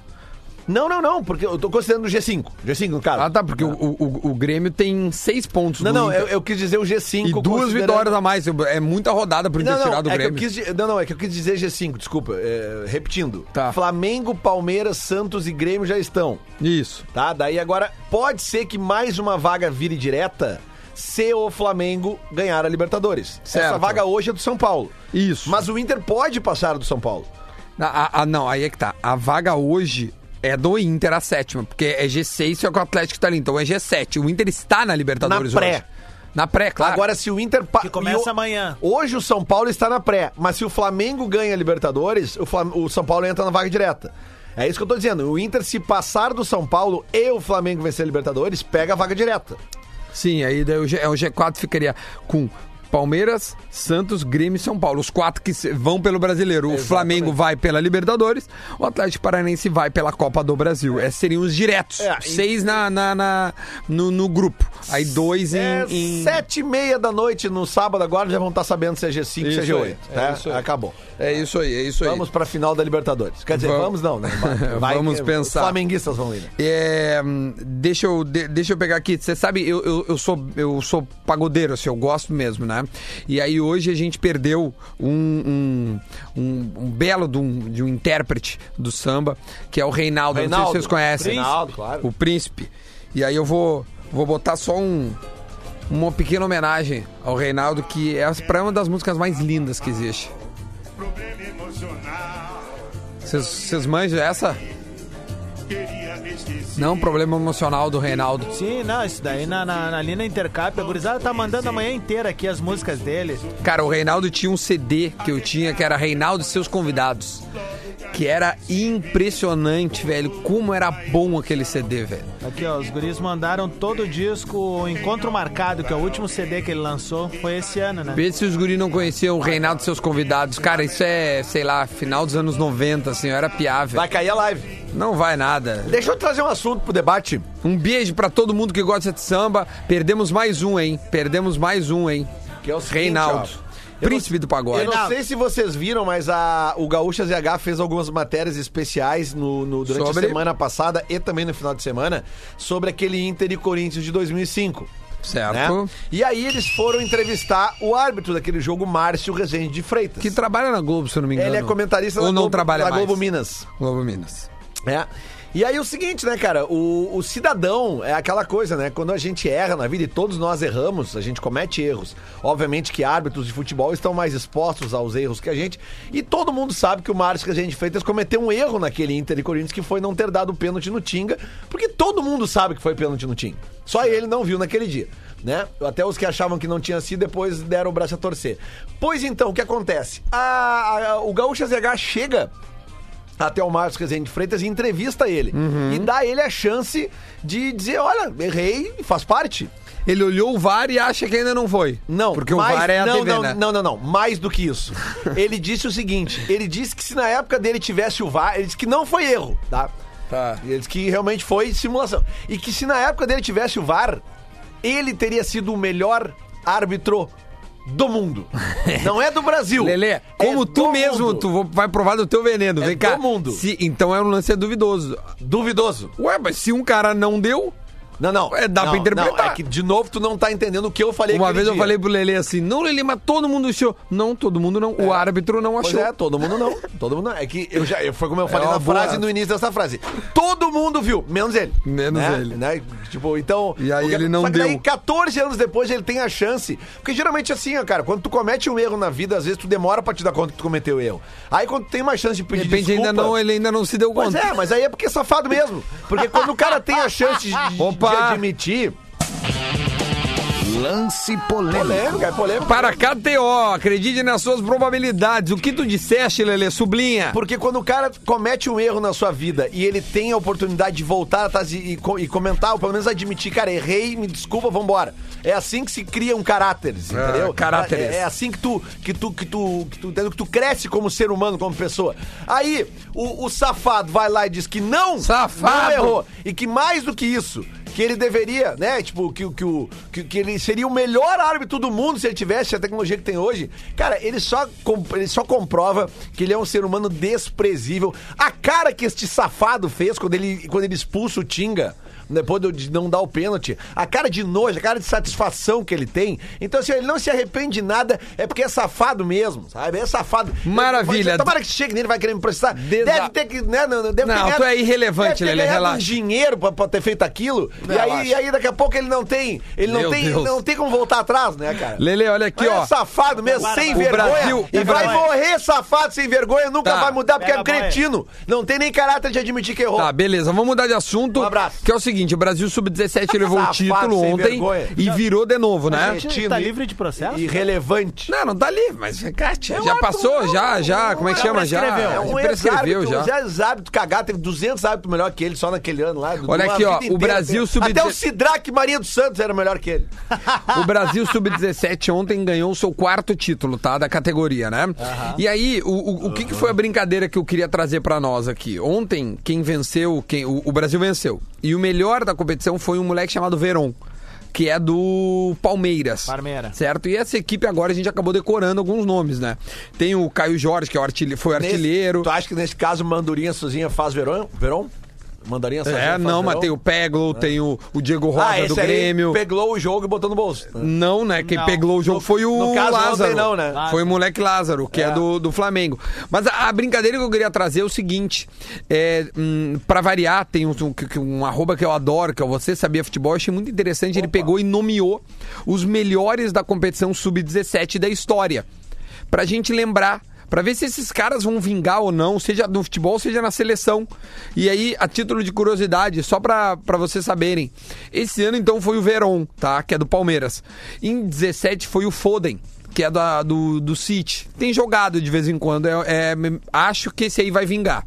Não, não, não, porque eu tô considerando o G5. G5, no caso. Ah, tá, porque o, o, o Grêmio tem seis pontos Não, não, eu, eu quis dizer o G5. E duas considerando- vitórias a mais. É muita rodada pro Inter Não, não, tirar do é Grêmio. quis, não, não, é que eu quis dizer G5, desculpa. é, repetindo. Tá. Flamengo, Palmeiras, Santos e Grêmio já estão. Isso. Tá? Daí agora pode ser que mais uma vaga vire direta se o Flamengo ganhar a Libertadores. Certo. Essa vaga hoje é do São Paulo. Isso. Mas o Inter pode passar do São Paulo. Ah, ah, não, aí é que tá. A vaga hoje é do Inter, a sétima. Porque é G6, só que o Atlético tá ali. Então é G7. O Inter está na Libertadores Na pré. hoje. Na pré, claro. Agora, se o Inter. Que começa o- amanhã. Hoje o São Paulo está na pré, mas se o Flamengo ganha a Libertadores, o, Flam- o São Paulo entra na vaga direta. É isso que eu tô dizendo. O Inter, se passar do São Paulo e o Flamengo vencer a Libertadores, pega a vaga direta. Sim, aí daí o, G, é, o G4 ficaria com Palmeiras, Santos, Grêmio e São Paulo. Os quatro que vão pelo brasileiro. O Flamengo vai pela Libertadores, o Atlético Paranaense vai pela Copa do Brasil. Esses seriam os diretos. É, e- Seis na, na, na- no, no grupo. Aí dois em. É em- sete e meia da noite no sábado agora, já vão estar sabendo se é G5, se é Isso G8. aí, é né? aí. Acabou. É isso aí, é isso aí. Vamos pra final da Libertadores. Quer dizer, Vamos. vamos, não, né? (laughs) Vai- Vamos pensar. Os flamenguistas vão ir. né? É, deixa, eu, de- deixa eu pegar aqui. Você sabe, eu, eu, eu sou, eu sou pagodeiro, assim, eu gosto mesmo, né? E aí hoje a gente perdeu um, um, um- um belo de um, de um intérprete do samba, que é o Reinaldo. Não sei se Reinaldo. vocês conhecem. Reinaldo, claro. O príncipe. E aí eu vou, vou botar só um, uma pequena homenagem ao Reinaldo, que é para uma das músicas mais lindas que existe. Vocês manjam essa? Não, problema emocional do Reinaldo. Sim, não, isso daí na, na, na, ali na Intercap, a gurizada tá mandando a manhã inteira aqui as músicas dele. Cara, o Reinaldo tinha um CD que eu tinha, que era Reinaldo e seus convidados. Que era impressionante, velho. Como era bom aquele CD, velho. Aqui, ó, os guris mandaram todo o disco o Encontro Marcado, que é o último CD que ele lançou, foi esse ano, né? Vê se os guris não conheciam o Reinaldo e seus convidados. Cara, isso é, sei lá, final dos anos 90, assim, eu era piável. Vai cair a live. Não vai nada. Deixa eu trazer um assunto pro debate. Um beijo pra todo mundo que gosta de samba. Perdemos mais um, hein? Perdemos mais um, hein? Que é o seguinte, Reinaldo. ó. Príncipe do pagode. Eu não sei se vocês viram, mas a, o Gaúcha ZH fez algumas matérias especiais no, no- durante Sobre? a semana passada e também no final de semana sobre aquele Inter e Corinthians de 2005. Certo. Né? E aí eles foram entrevistar o árbitro daquele jogo, Márcio Rezende de Freitas. Que trabalha na Globo, se eu não me engano. Ele é comentarista Ou da não Globo, trabalha da mais. Globo Minas. Globo Minas. É. E aí o seguinte, né, cara? O, o cidadão é aquela coisa, né? Quando a gente erra na vida, e todos nós erramos, a gente comete erros. Obviamente que árbitros de futebol estão mais expostos aos erros que a gente. E todo mundo sabe que o Márcio que a gente Freitas cometeu um erro naquele Inter e Corinthians, que foi não ter dado o pênalti no Tinga, porque todo mundo sabe que foi pênalti no Tinga. Só ele não viu naquele dia. Né? Até os que achavam que não tinha sido, depois deram o braço a torcer. Pois então, o que acontece? A- a- o Gaúcha ZH chega até o Marcos Rezende Freitas e entrevista ele. E dá ele a chance de dizer: olha, errei, faz parte. Ele olhou o VAR e acha que ainda não foi. Não, Porque mais- o VAR é a não, TV, não, né? não, não, não, mais do que isso. ele disse o seguinte: ele disse que se na época dele tivesse o VAR, ele disse que não foi erro, tá? Tá. Ele disse que realmente foi simulação. E que se na época dele tivesse o VAR, ele teria sido o melhor árbitro do mundo. (laughs) Não é do Brasil. Lelê, como É tu do mesmo, mundo. tu vai provar do teu veneno. É Vem do cá. mundo. Se- então é um lance duvidoso. Duvidoso. Ué, mas se um cara não deu, Não, não. É, dá não, pra interpretar. Não, é que, de novo, tu não tá entendendo o que eu falei uma vez eu dia. falei pro Lelê assim, não, Lelê, mas todo mundo achou. Não, todo mundo não. O árbitro não Pois achou. é, todo mundo não. Todo mundo não. É que eu já, foi como eu falei uma na boa- frase, no início dessa frase. Todo mundo viu, menos ele. Menos né? ele. Né? Tipo, então. E aí o ele não só que daí, deu. 14 anos depois, ele tem a chance. Porque geralmente assim, ó, cara, quando tu comete um erro na vida, às vezes tu demora pra te dar conta que tu cometeu erro. Aí quando tu tem uma chance de pedir repente desculpa... ainda não, ele ainda não se deu Pois conta. é, mas aí é porque é safado mesmo. Porque quando o cara tem a chance de, de- admitir. Lance polêmico. Polêmica, é polêmica. Para KTO, acredite nas suas probabilidades. O que tu disseste, Lelê? Sublinha. Porque quando o cara comete um erro na sua vida e ele tem a oportunidade de voltar atrás e, e co- e comentar, ou pelo menos admitir, cara, errei, me desculpa, vambora. É assim que se cria um caráter, entendeu? Ah, caráteres. É, é assim que tu, que tu, que tu, que tu, entendeu? que tu cresce como ser humano, como pessoa. Aí, o, o safado vai lá e diz que não, Safado! não errou. E que mais do que isso, que ele deveria, né? Tipo, que, que, o- que, que ele seria o melhor árbitro do mundo se ele tivesse a tecnologia que tem hoje. Cara, ele só, ele só comprova que ele é um ser humano desprezível. A cara que este safado fez quando ele, quando ele expulsa o Tinga. Depois de- não dar o pênalti, a cara de nojo, a cara de satisfação que ele tem. Então, se ele não se arrepende de nada, é porque é safado mesmo, sabe? É safado. Maravilha. Tomara que chegue nele, vai querer me processar. Desa- Deve ter que. Né, não, deve Não, ter ganhado- tu é irrelevante, ganhado relaxa. um dinheiro pra, pra ter feito aquilo. E Relaxa. aí, e aí, daqui a pouco, ele não tem. Ele não Meu tem, Deus. não tem como voltar atrás, né, cara? Lelê, olha aqui, Mas ó. É safado mesmo, sem O vergonha. Brasil- e o vai Brasil- morrer safado, sem vergonha, nunca Tá. vai mudar, porque é um cretino. Não tem nem caráter de admitir que errou. Tá, beleza. Vamos mudar de assunto. Um abraço. Que é o seguinte. Seguinte, o Brasil Sub-17 levou o Safado, título sem ontem vergonha. e virou de novo, né? Tá livre de processo? Irrelevante. Não, não tá livre, mas Cátia, já passou, já, já, como é que chama? Já, prescreveu. É um prescreveu já. um ex-árbitro cagado, teve 200 árbitros melhor que ele só naquele ano lá. Olha aqui, ó, o Brasil inteira. sub- Até o Sidraque Maria dos Santos era melhor que ele. (laughs) O Brasil Sub-17 ontem ganhou o seu quarto título, tá? Da categoria, né? E aí, o, o, o que, que foi a brincadeira que eu queria trazer pra nós aqui? Ontem, quem venceu, quem, o, o Brasil venceu. E o melhor da competição foi um moleque chamado Veron. Que é do Palmeiras. Palmeiras. Certo? E essa equipe agora a gente acabou decorando alguns nomes, né? Tem o Caio Jorge, que é o artilhe- foi artilheiro. Nesse- tu acha que nesse caso Mandurinha sozinha faz Verão? Verão? Mandarinha sozinha É, não, mas tem o Peglo, tem o, o Diego Rosa ah, do esse aí Grêmio. pegou o jogo e botou no bolso. Não, né? Quem Não. pegou o jogo No- foi o no caso, Lázaro. ontem não, né? Foi o moleque Lázaro, que é, É. do, do Flamengo. Mas a, a brincadeira que eu queria trazer é o seguinte: é, hum, pra variar, tem um, um, um arroba que eu adoro, que é o Você Sabia Futebol. Eu achei muito interessante. Ele pegou e nomeou os melhores da competição sub-17 da história. Pra gente lembrar. Pra ver se esses caras vão vingar ou não, seja no futebol, seja na seleção. E aí, a título de curiosidade, só pra vocês saberem. Esse ano, então, foi o Veron, tá? Que é do Palmeiras. Em 17 foi o Foden, que é da, do, do City. Tem jogado de vez em quando. É, é- acho que esse aí vai vingar.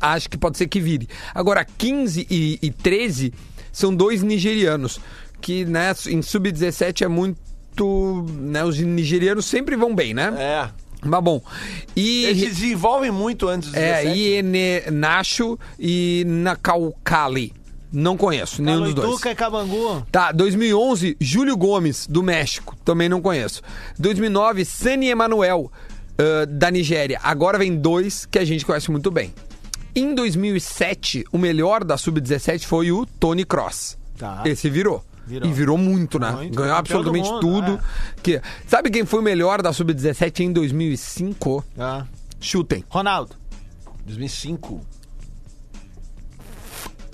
Acho que pode ser que vire. Agora, 15 e, e 13 são dois nigerianos. Que, né, em sub-17 é muito. Né, os nigerianos sempre vão bem, né? É. Mas bom. E. Eles se desenvolvem muito antes dos É, 17. Iene Nacho e Nakaucali. Não conheço, nenhum dos dois. Caloituca e Cabangu. Tá, 2011, Júlio Gomes, do México. Também não conheço. 2009, Sani Emanuel, ah, da Nigéria. Agora vem dois que a gente conhece muito bem. Em 2007, o melhor da Sub-17 foi o Tony Cross. Tá. Esse virou. Virou. E virou muito, né? Muito, Ganhou absolutamente do mundo, tudo. Que... Sabe quem foi o melhor da Sub-17 em 2005? Ah. Chutem. Ronaldo. 2005.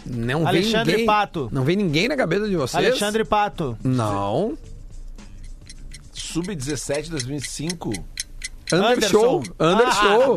Não vem Alexandre ninguém. Pato. Não vem ninguém na cabeça de vocês? Alexandre Pato. Não. Sub-17, 2005. Undershow. Anderson. Undershow.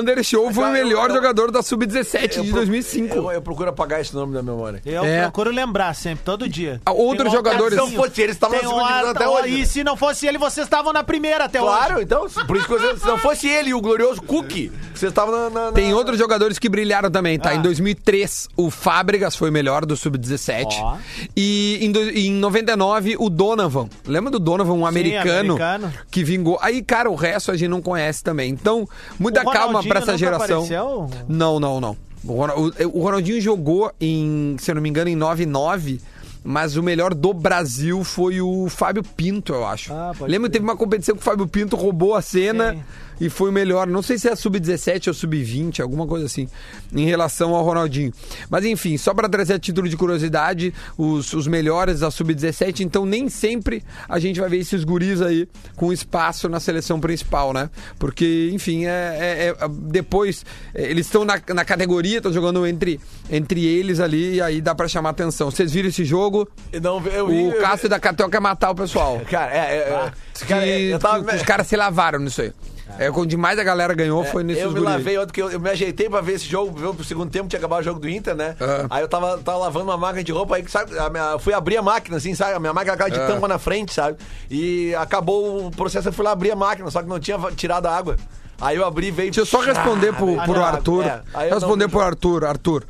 Undershow foi o melhor eu- jogador da Sub-17 de pro- 2005. Eu, eu procuro apagar esse nome da memória. Eu É. procuro lembrar sempre, todo dia. Ah, outros um jogadores-. Se não fosse ele, estavam na segunda divisão até hoje, E se não fosse ele, vocês estavam na primeira até Claro, hoje. então, por isso que eu, se não fosse ele e o glorioso Cookie, vocês estavam na, na- na- Tem outros jogadores que brilharam também, tá? Ah. Em 2003, o Fábregas foi o melhor do Sub-17. Ó. E em, do- em 99, o Donovan. Lembra do Donovan, um americano, americano. que vingou? Aí, cara, o resto a gente não conhece também. Então, muita calma pra essa geração. apareceu? Não, não, não. O Ronal- o- o Ronaldinho jogou em, se eu não me engano, em 9-9. Mas o melhor do Brasil foi o Fábio Pinto, eu acho. Ah, pode Lembra que teve uma competição que o Fábio Pinto roubou a cena Sim. E foi o melhor. Não sei se é sub-17 ou sub-20, alguma coisa assim, em relação ao Ronaldinho. Mas enfim, só para trazer a título de curiosidade, os, os melhores da sub-17, então nem sempre a gente vai ver esses guris aí com espaço na seleção principal, né? Porque, enfim, é, é- é- depois é, eles estão na, na categoria, estão jogando entre, entre eles ali e aí dá para chamar atenção. Vocês viram esse jogo? Não, eu O eu- Cássio da Catel quer matar o pessoal. Cara, é. é, é Que, cara, é, eu tava. que os caras se lavaram nisso aí. É, quando demais a galera ganhou foi nesses eu me guri lavei ontem, que eu, eu me ajeitei pra ver esse jogo, ver pro segundo tempo, tinha acabado o jogo do Inter, né? Ah. Aí eu tava, tava lavando uma máquina de roupa, aí sabe, minha- fui abrir a máquina, assim, sabe? A minha máquina aquela de Ah. tampa na frente, sabe? E acabou o processo, eu fui lá abrir a máquina, só que não tinha tirado a água. Aí eu abri e veio. Deixa eu só responder pro, veio pro água. Arthur. É, responder não- pro Arthur, Arthur.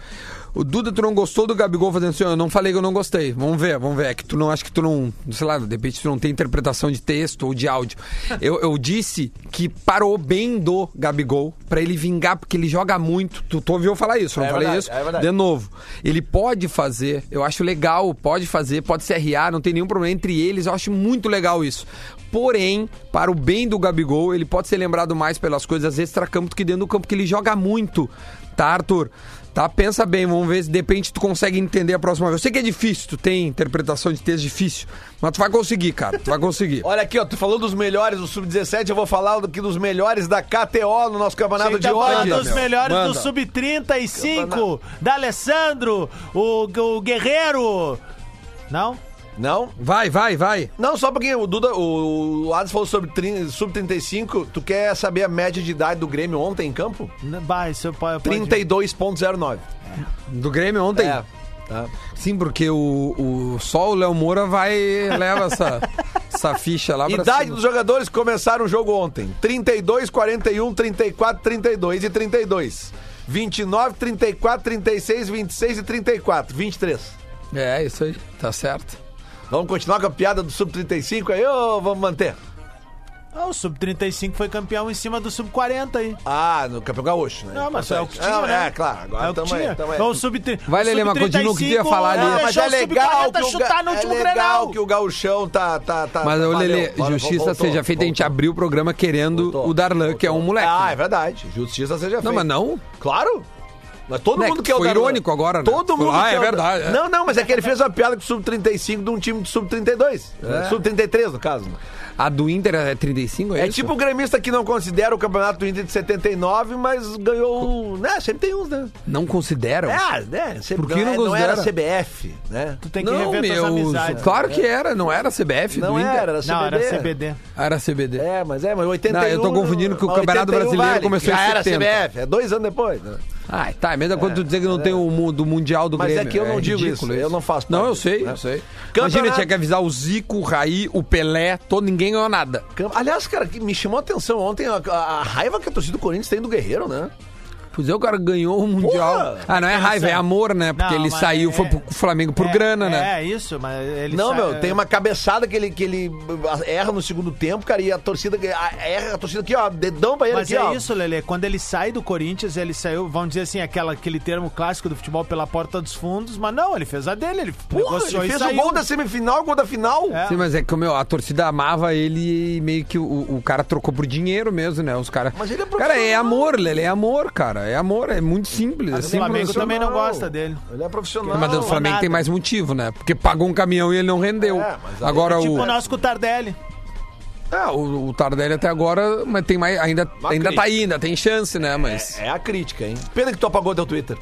O Duda, tu não gostou do Gabigol fazendo assim? Eu não falei que eu não gostei. Vamos ver, vamos ver. É que tu não, acho que tu não, sei lá, de repente tu não tem interpretação de texto ou de áudio. Eu, eu disse que parou bem do Gabigol pra ele vingar, porque ele joga muito. Tu, tu ouviu eu falar isso, não É falei verdade, isso? é. De novo. Ele pode fazer, eu acho legal, pode fazer, pode se RA, não tem nenhum problema entre eles, eu acho muito legal isso. Porém, para o bem do Gabigol, ele pode ser lembrado mais pelas coisas extra-campo do que dentro do campo, porque ele joga muito, tá, Arthur? Tá, pensa bem, vamos ver se de repente tu consegue entender a próxima vez. Eu sei que é difícil, tu tem interpretação de texto difícil, mas tu vai conseguir, cara, tu vai conseguir. (laughs) Olha aqui, ó, tu falou dos melhores do Sub-17, eu vou falar aqui dos melhores da KTO no nosso campeonato Você de tá falando ódio. dos melhores Manda. do Sub-35, da Alessandro, o, o Guerreiro. Não? Não? Vai, vai, vai. Não, só porque o Duda, o, o Adams falou sobre trin- sub-35. Tu quer saber a média de idade do Grêmio ontem em campo? Vai, pode. pode- 32,09. Do Grêmio ontem. É. Tá? Sim, porque o, o só o Léo Moura vai leva essa, (laughs) essa ficha lá pra Idade cima. dos jogadores que começaram o jogo ontem: 32, 41, 34, 32 e 32. 29, 34, 36, 26 e 34. 23. É, isso aí, tá certo. Vamos continuar com a piada do Sub-35 aí ou vamos manter? Ah, o Sub-35 foi campeão em cima do Sub-40 aí. Ah, no Campeão Gaúcho, né? Não, mas é o que Não, tinha, né? É, claro. Agora É o que tamo aí, tinha. tamo aí. Então, o sub Vai, Lelê, mas continua o que tu ia falar ali. é, Ah, mas é legal Sub-40 que o, chutar no último é legal Grenal. que o gauchão tá... tá, tá Mas, ô. Lelê, justiça voltou, seja feita, a gente abriu o programa querendo Voltou, o Darlan, que é um moleque. Ah, né? é verdade. Justiça seja feita. Não, mas não. Claro. Mas todo Né, mundo que quer o foi Darlan. irônico agora, né? Todo mundo Ah, quer é o- verdade, é. Não, não, mas é que ele fez uma piada com o Sub-35 de um time de Sub-32. É. Sub-33, no caso. A do Inter é 35, é, É isso? tipo o gremista que não considera o campeonato do Inter de 79, mas ganhou. Né? Sempre tem uns, né? Não consideram? É, né? Sempre Por que não é- não era? CBF, né? Tu tem que Não, rever tuas meu. amizades. Claro que era, não era CBF Não do Inter. era, era CBD. Não, era CBD. Era CBD. É, mas é, mas 81... Não, eu tô confundindo que o Campeonato 81 Brasileiro começou em Já era 70. CBF, é dois anos depois. Né? Ah, tá. É mesmo quando tu dizer que não tem o mu- do Mundial do Mas é Grêmio. que eu não digo ridículo isso, eu não faço Não, parte eu sei, né? eu sei. Imagina, tinha que avisar o Zico, o Raí, o Pelé, todo, ninguém ganhou nada. Aliás, cara, me chamou a atenção ontem a- a raiva que a torcida do Corinthians tem do Guerreiro, né? Pois é, o cara ganhou o Mundial. Porra! ah, não é raiva, é amor, né? Porque Não, ele mas saiu, é- foi pro Flamengo por É, grana, né? É, isso, mas ele não, sa- meu, tem uma cabeçada que ele, que ele erra no segundo tempo, cara, e a torcida a- erra a torcida aqui, ó, dedão pra ele Mas aqui, é ó. isso, Lele. Quando ele sai do Corinthians, ele saiu, vamos dizer assim, aquela, aquele termo clássico do futebol pela porta dos fundos, mas não, ele fez a dele, ele Porra, negociou ele e fez o saiu. gol da semifinal, o gol da final. É. Sim, mas é que meu, a torcida amava ele e meio que o, o cara trocou por dinheiro mesmo, né? Os cara. Mas ele é Cara, é profissional. amor, Lele, é amor, cara. É amor, é muito simples. É O simples. Flamengo também não gosta dele. Ele é profissional. Mas o Flamengo nada. tem mais motivo, né? Porque pagou um caminhão e ele não rendeu. É, Agora é Tipo o. o nosso com o Tardelli. É, o, o Tardelli até agora, mas tem mais. Ainda, Uma ainda crítica. tá aí, ainda tem chance, né? Mas. É a crítica, hein? Pena que tu apagou teu Twitter.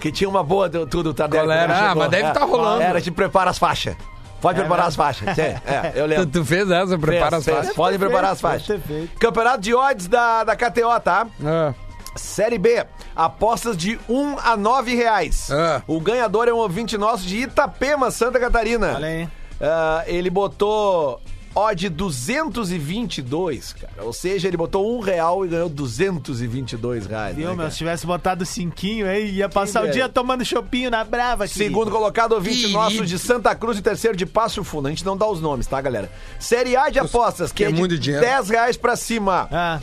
Que tinha uma boa do, tudo, tá? Qual era? Chegou. Ah, mas deve tá rolando. Era de prepara as faixas. Pode preparar as faixas. (laughs) É, é, eu Tu, lembro. tu fez essa, prepara as Fez, fez. faixas. Podem preparar as faixas. Campeonato de odds da, da KTO, tá? Ah, Série B, apostas de 1 a 9 reais. Ah. O ganhador é um ouvinte nosso de Itapema, Santa Catarina. Olha aí. Ah, ele botou odd 222, cara. Ou seja, ele botou um real e ganhou 222 reais. Viu, né, meu? Se tivesse botado cinquinho aí, ia passar o dia tomando chopinho na brava. querido. Segundo colocado, ouvinte Querido. nosso de Santa Cruz e terceiro de Passo Fundo. A gente não dá os nomes, tá, galera? Série A de apostas, que é é, de muito dinheiro. 10 reais pra cima. Ah,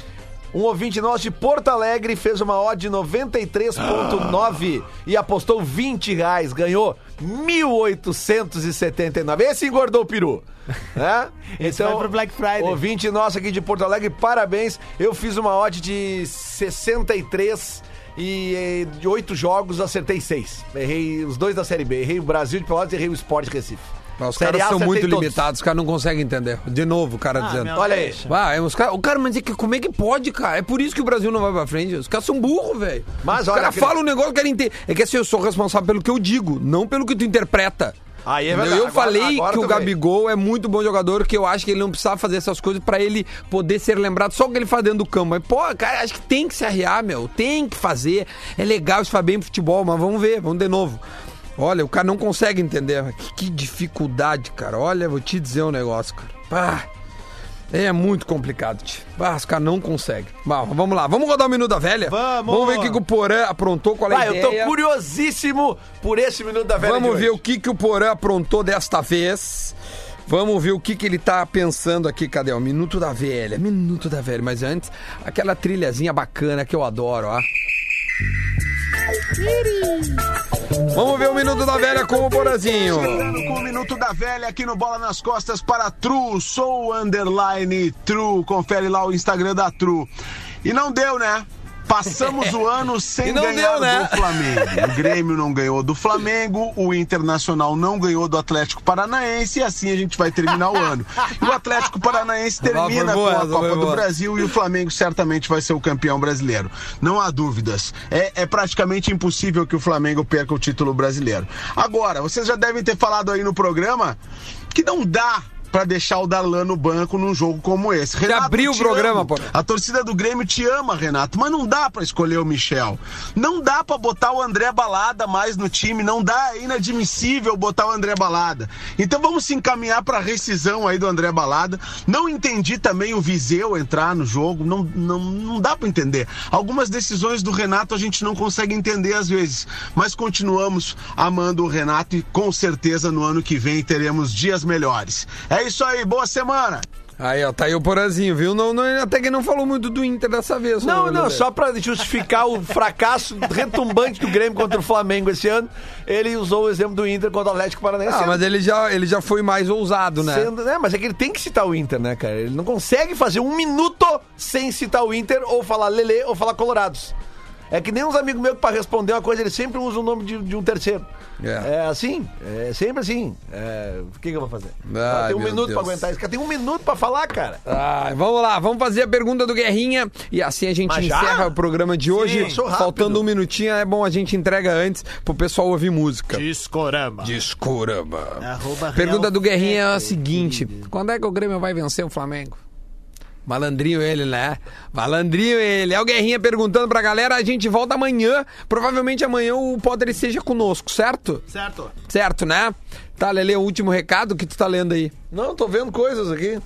Um ouvinte nosso de Porto Alegre fez uma odd de 93,9 e apostou 20 reais, ganhou 1.879. Esse engordou o peru. Né? (laughs) Esse vai pro Black Friday. Ouvinte nosso aqui de Porto Alegre, parabéns. Eu fiz uma odd de 63 e de 8 jogos acertei 6. Errei os dois da Série B. Errei o Brasil de Pelotas e errei o Sport Recife. Mas os caras são muito limitados, os caras não conseguem entender. De novo, o cara Ah, dizendo. Olha aí. é, os cara, o cara, mas é que como é que pode, cara? É por isso que o Brasil não vai pra frente. Os caras são burros, velho. Mas Os olha, caras aquele- falam um negócio que querem ter. É que assim, eu sou responsável pelo que eu digo, não pelo que tu interpreta. Aí é. Eu Agora- falei agora que o. Gabigol é muito bom jogador, que eu acho que ele não precisava fazer essas coisas pra ele poder ser lembrado só o que ele faz dentro do campo. Mas, pô, cara, acho que tem que se arriar, meu. Tem que fazer. É legal isso faz bem pro futebol, mas vamos ver, vamos de novo. Olha, o cara não consegue entender. Que, que dificuldade, cara. Olha, vou te dizer um negócio, cara. Pá. É muito complicado, tio. Ah, os caras não conseguem. Bom, vamos lá. Vamos rodar o Minuto da Velha? Vamos! Vamos ver o que, que o Porã aprontou, qual é a eu ideia. tô curiosíssimo por esse minuto da velha. Vamos de ver hoje. o que, que o Porã aprontou desta vez. Vamos ver o que, que ele tá pensando aqui. Cadê? O Minuto da Velha. Minuto da Velha. Mas antes, aquela trilhazinha bacana que eu adoro, ó. Vamos ver o Minuto da Velha com o. Chegando com o Minuto da Velha aqui no Bola nas Costas para True, sou underline True. Confere lá o Instagram da True. E não deu, né? Passamos o ano (laughs) sem ganhar deu, né? do Flamengo. O Grêmio não ganhou do Flamengo, o Internacional não ganhou do Atlético Paranaense e assim a gente vai terminar o ano. E o Atlético Paranaense termina com a Copa do. Brasil e o Flamengo certamente vai ser o campeão brasileiro. Não há dúvidas. É, é praticamente impossível que o Flamengo perca o título brasileiro. Agora, vocês já devem ter falado aí no programa que não dá pra deixar o Darlan no banco num jogo como esse. abriu o programa, amo. pô. A torcida do Grêmio te ama, Renato, mas não dá pra escolher o Michel. Não dá pra botar o André Balada mais no time, não dá, é inadmissível botar o André Balada. Então vamos se encaminhar pra rescisão aí do André Balada. Não entendi também o Viseu entrar no jogo, não, não, não dá pra entender. Algumas decisões do Renato a gente não consegue entender às vezes, mas continuamos amando o Renato e com certeza no ano que vem teremos dias melhores. É isso aí, boa semana! Aí, ó, tá aí o Porazinho, viu? Não, não, até que não falou muito do Inter dessa vez. Não, ô, não, Lelê. só pra justificar o fracasso retumbante do Grêmio contra o Flamengo esse ano, ele usou o exemplo do Inter contra o Atlético Paranaense. Ah, mas ele já, ele já foi mais ousado, né? Sendo, né? Mas é que ele tem que citar o Inter, né, cara? Ele não consegue fazer um minuto sem citar o Inter, ou falar Lele, ou falar Colorados. É que nem uns amigos meus que pra responder uma coisa, eles sempre usam o nome de, de um terceiro. É. É. assim, é sempre assim. É, o que, que eu vou fazer? Ai, tem um minuto Deus. pra aguentar isso. Cara, tem um minuto pra falar, cara. Ah, vamos lá, vamos fazer a pergunta do Guerrinha e assim a gente Mas já? encerra o programa de hoje. rápido. Faltando um minutinho, é bom a gente entrega antes pro pessoal ouvir música. Discorama. Discorama. Arroba Pergunta do Guerrinha é a seguinte: quando é que o Grêmio vai vencer o Flamengo? Malandrinho ele, né? Malandrinho ele. É o Guerrinha perguntando pra galera. A gente volta amanhã. Provavelmente amanhã o Potter esteja conosco, certo? Certo. Certo, né? Tá, Lele, o último recado que tu tá lendo aí. Não, tô vendo coisas aqui.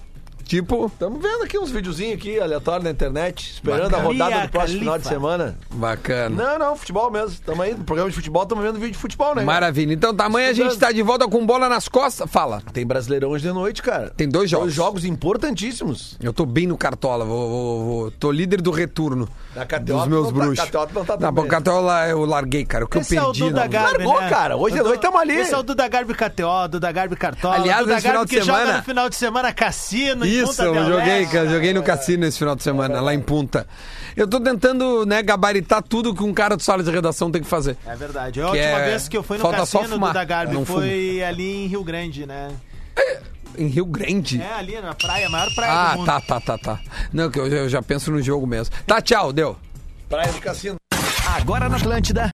Tipo, Estamos vendo aqui uns videozinhos aqui, aleatórios na internet, esperando Bacana. a rodada do próximo final de semana. bacana. Não, não, futebol mesmo. Estamos aí no programa de futebol, estamos vendo vídeo de futebol, né? Maravilha. Então, tá, amanhã a gente tá de volta com bola nas costas. Fala. Tem Brasileirão hoje de noite, cara. Tem dois jogos. Dois jogos importantíssimos. Eu tô bem no Cartola, vou, vou- vou- tô líder do retorno Na KTO dos meus tá- bruxos. KTO não tá tão bem. eu larguei, cara. O que Esse eu é o perdi. Duda não- Garbi, Largou, né? cara. Hoje de noite tamo ali. Esse é o Duda Garbi KTO, Duda Garbi Cartola. Aliás, Duda esse final Garbi de que joga semana- no final de semana cassino em Isso, eu joguei, cara, joguei no cassino esse final de semana, lá em Punta. Eu tô tentando, né, gabaritar tudo que um cara do sala de redação tem que fazer. É verdade. A última é- vez que eu fui no falta cassino fumar. do Garbi Não foi ali em Rio Grande, né? Em Rio Grande? É, ali na praia, a maior praia ah, do mundo. tá, tá, tá, tá. Não, que eu, eu já penso no jogo mesmo. Tá, tchau, deu. Praia de cassino. Agora na Atlântida,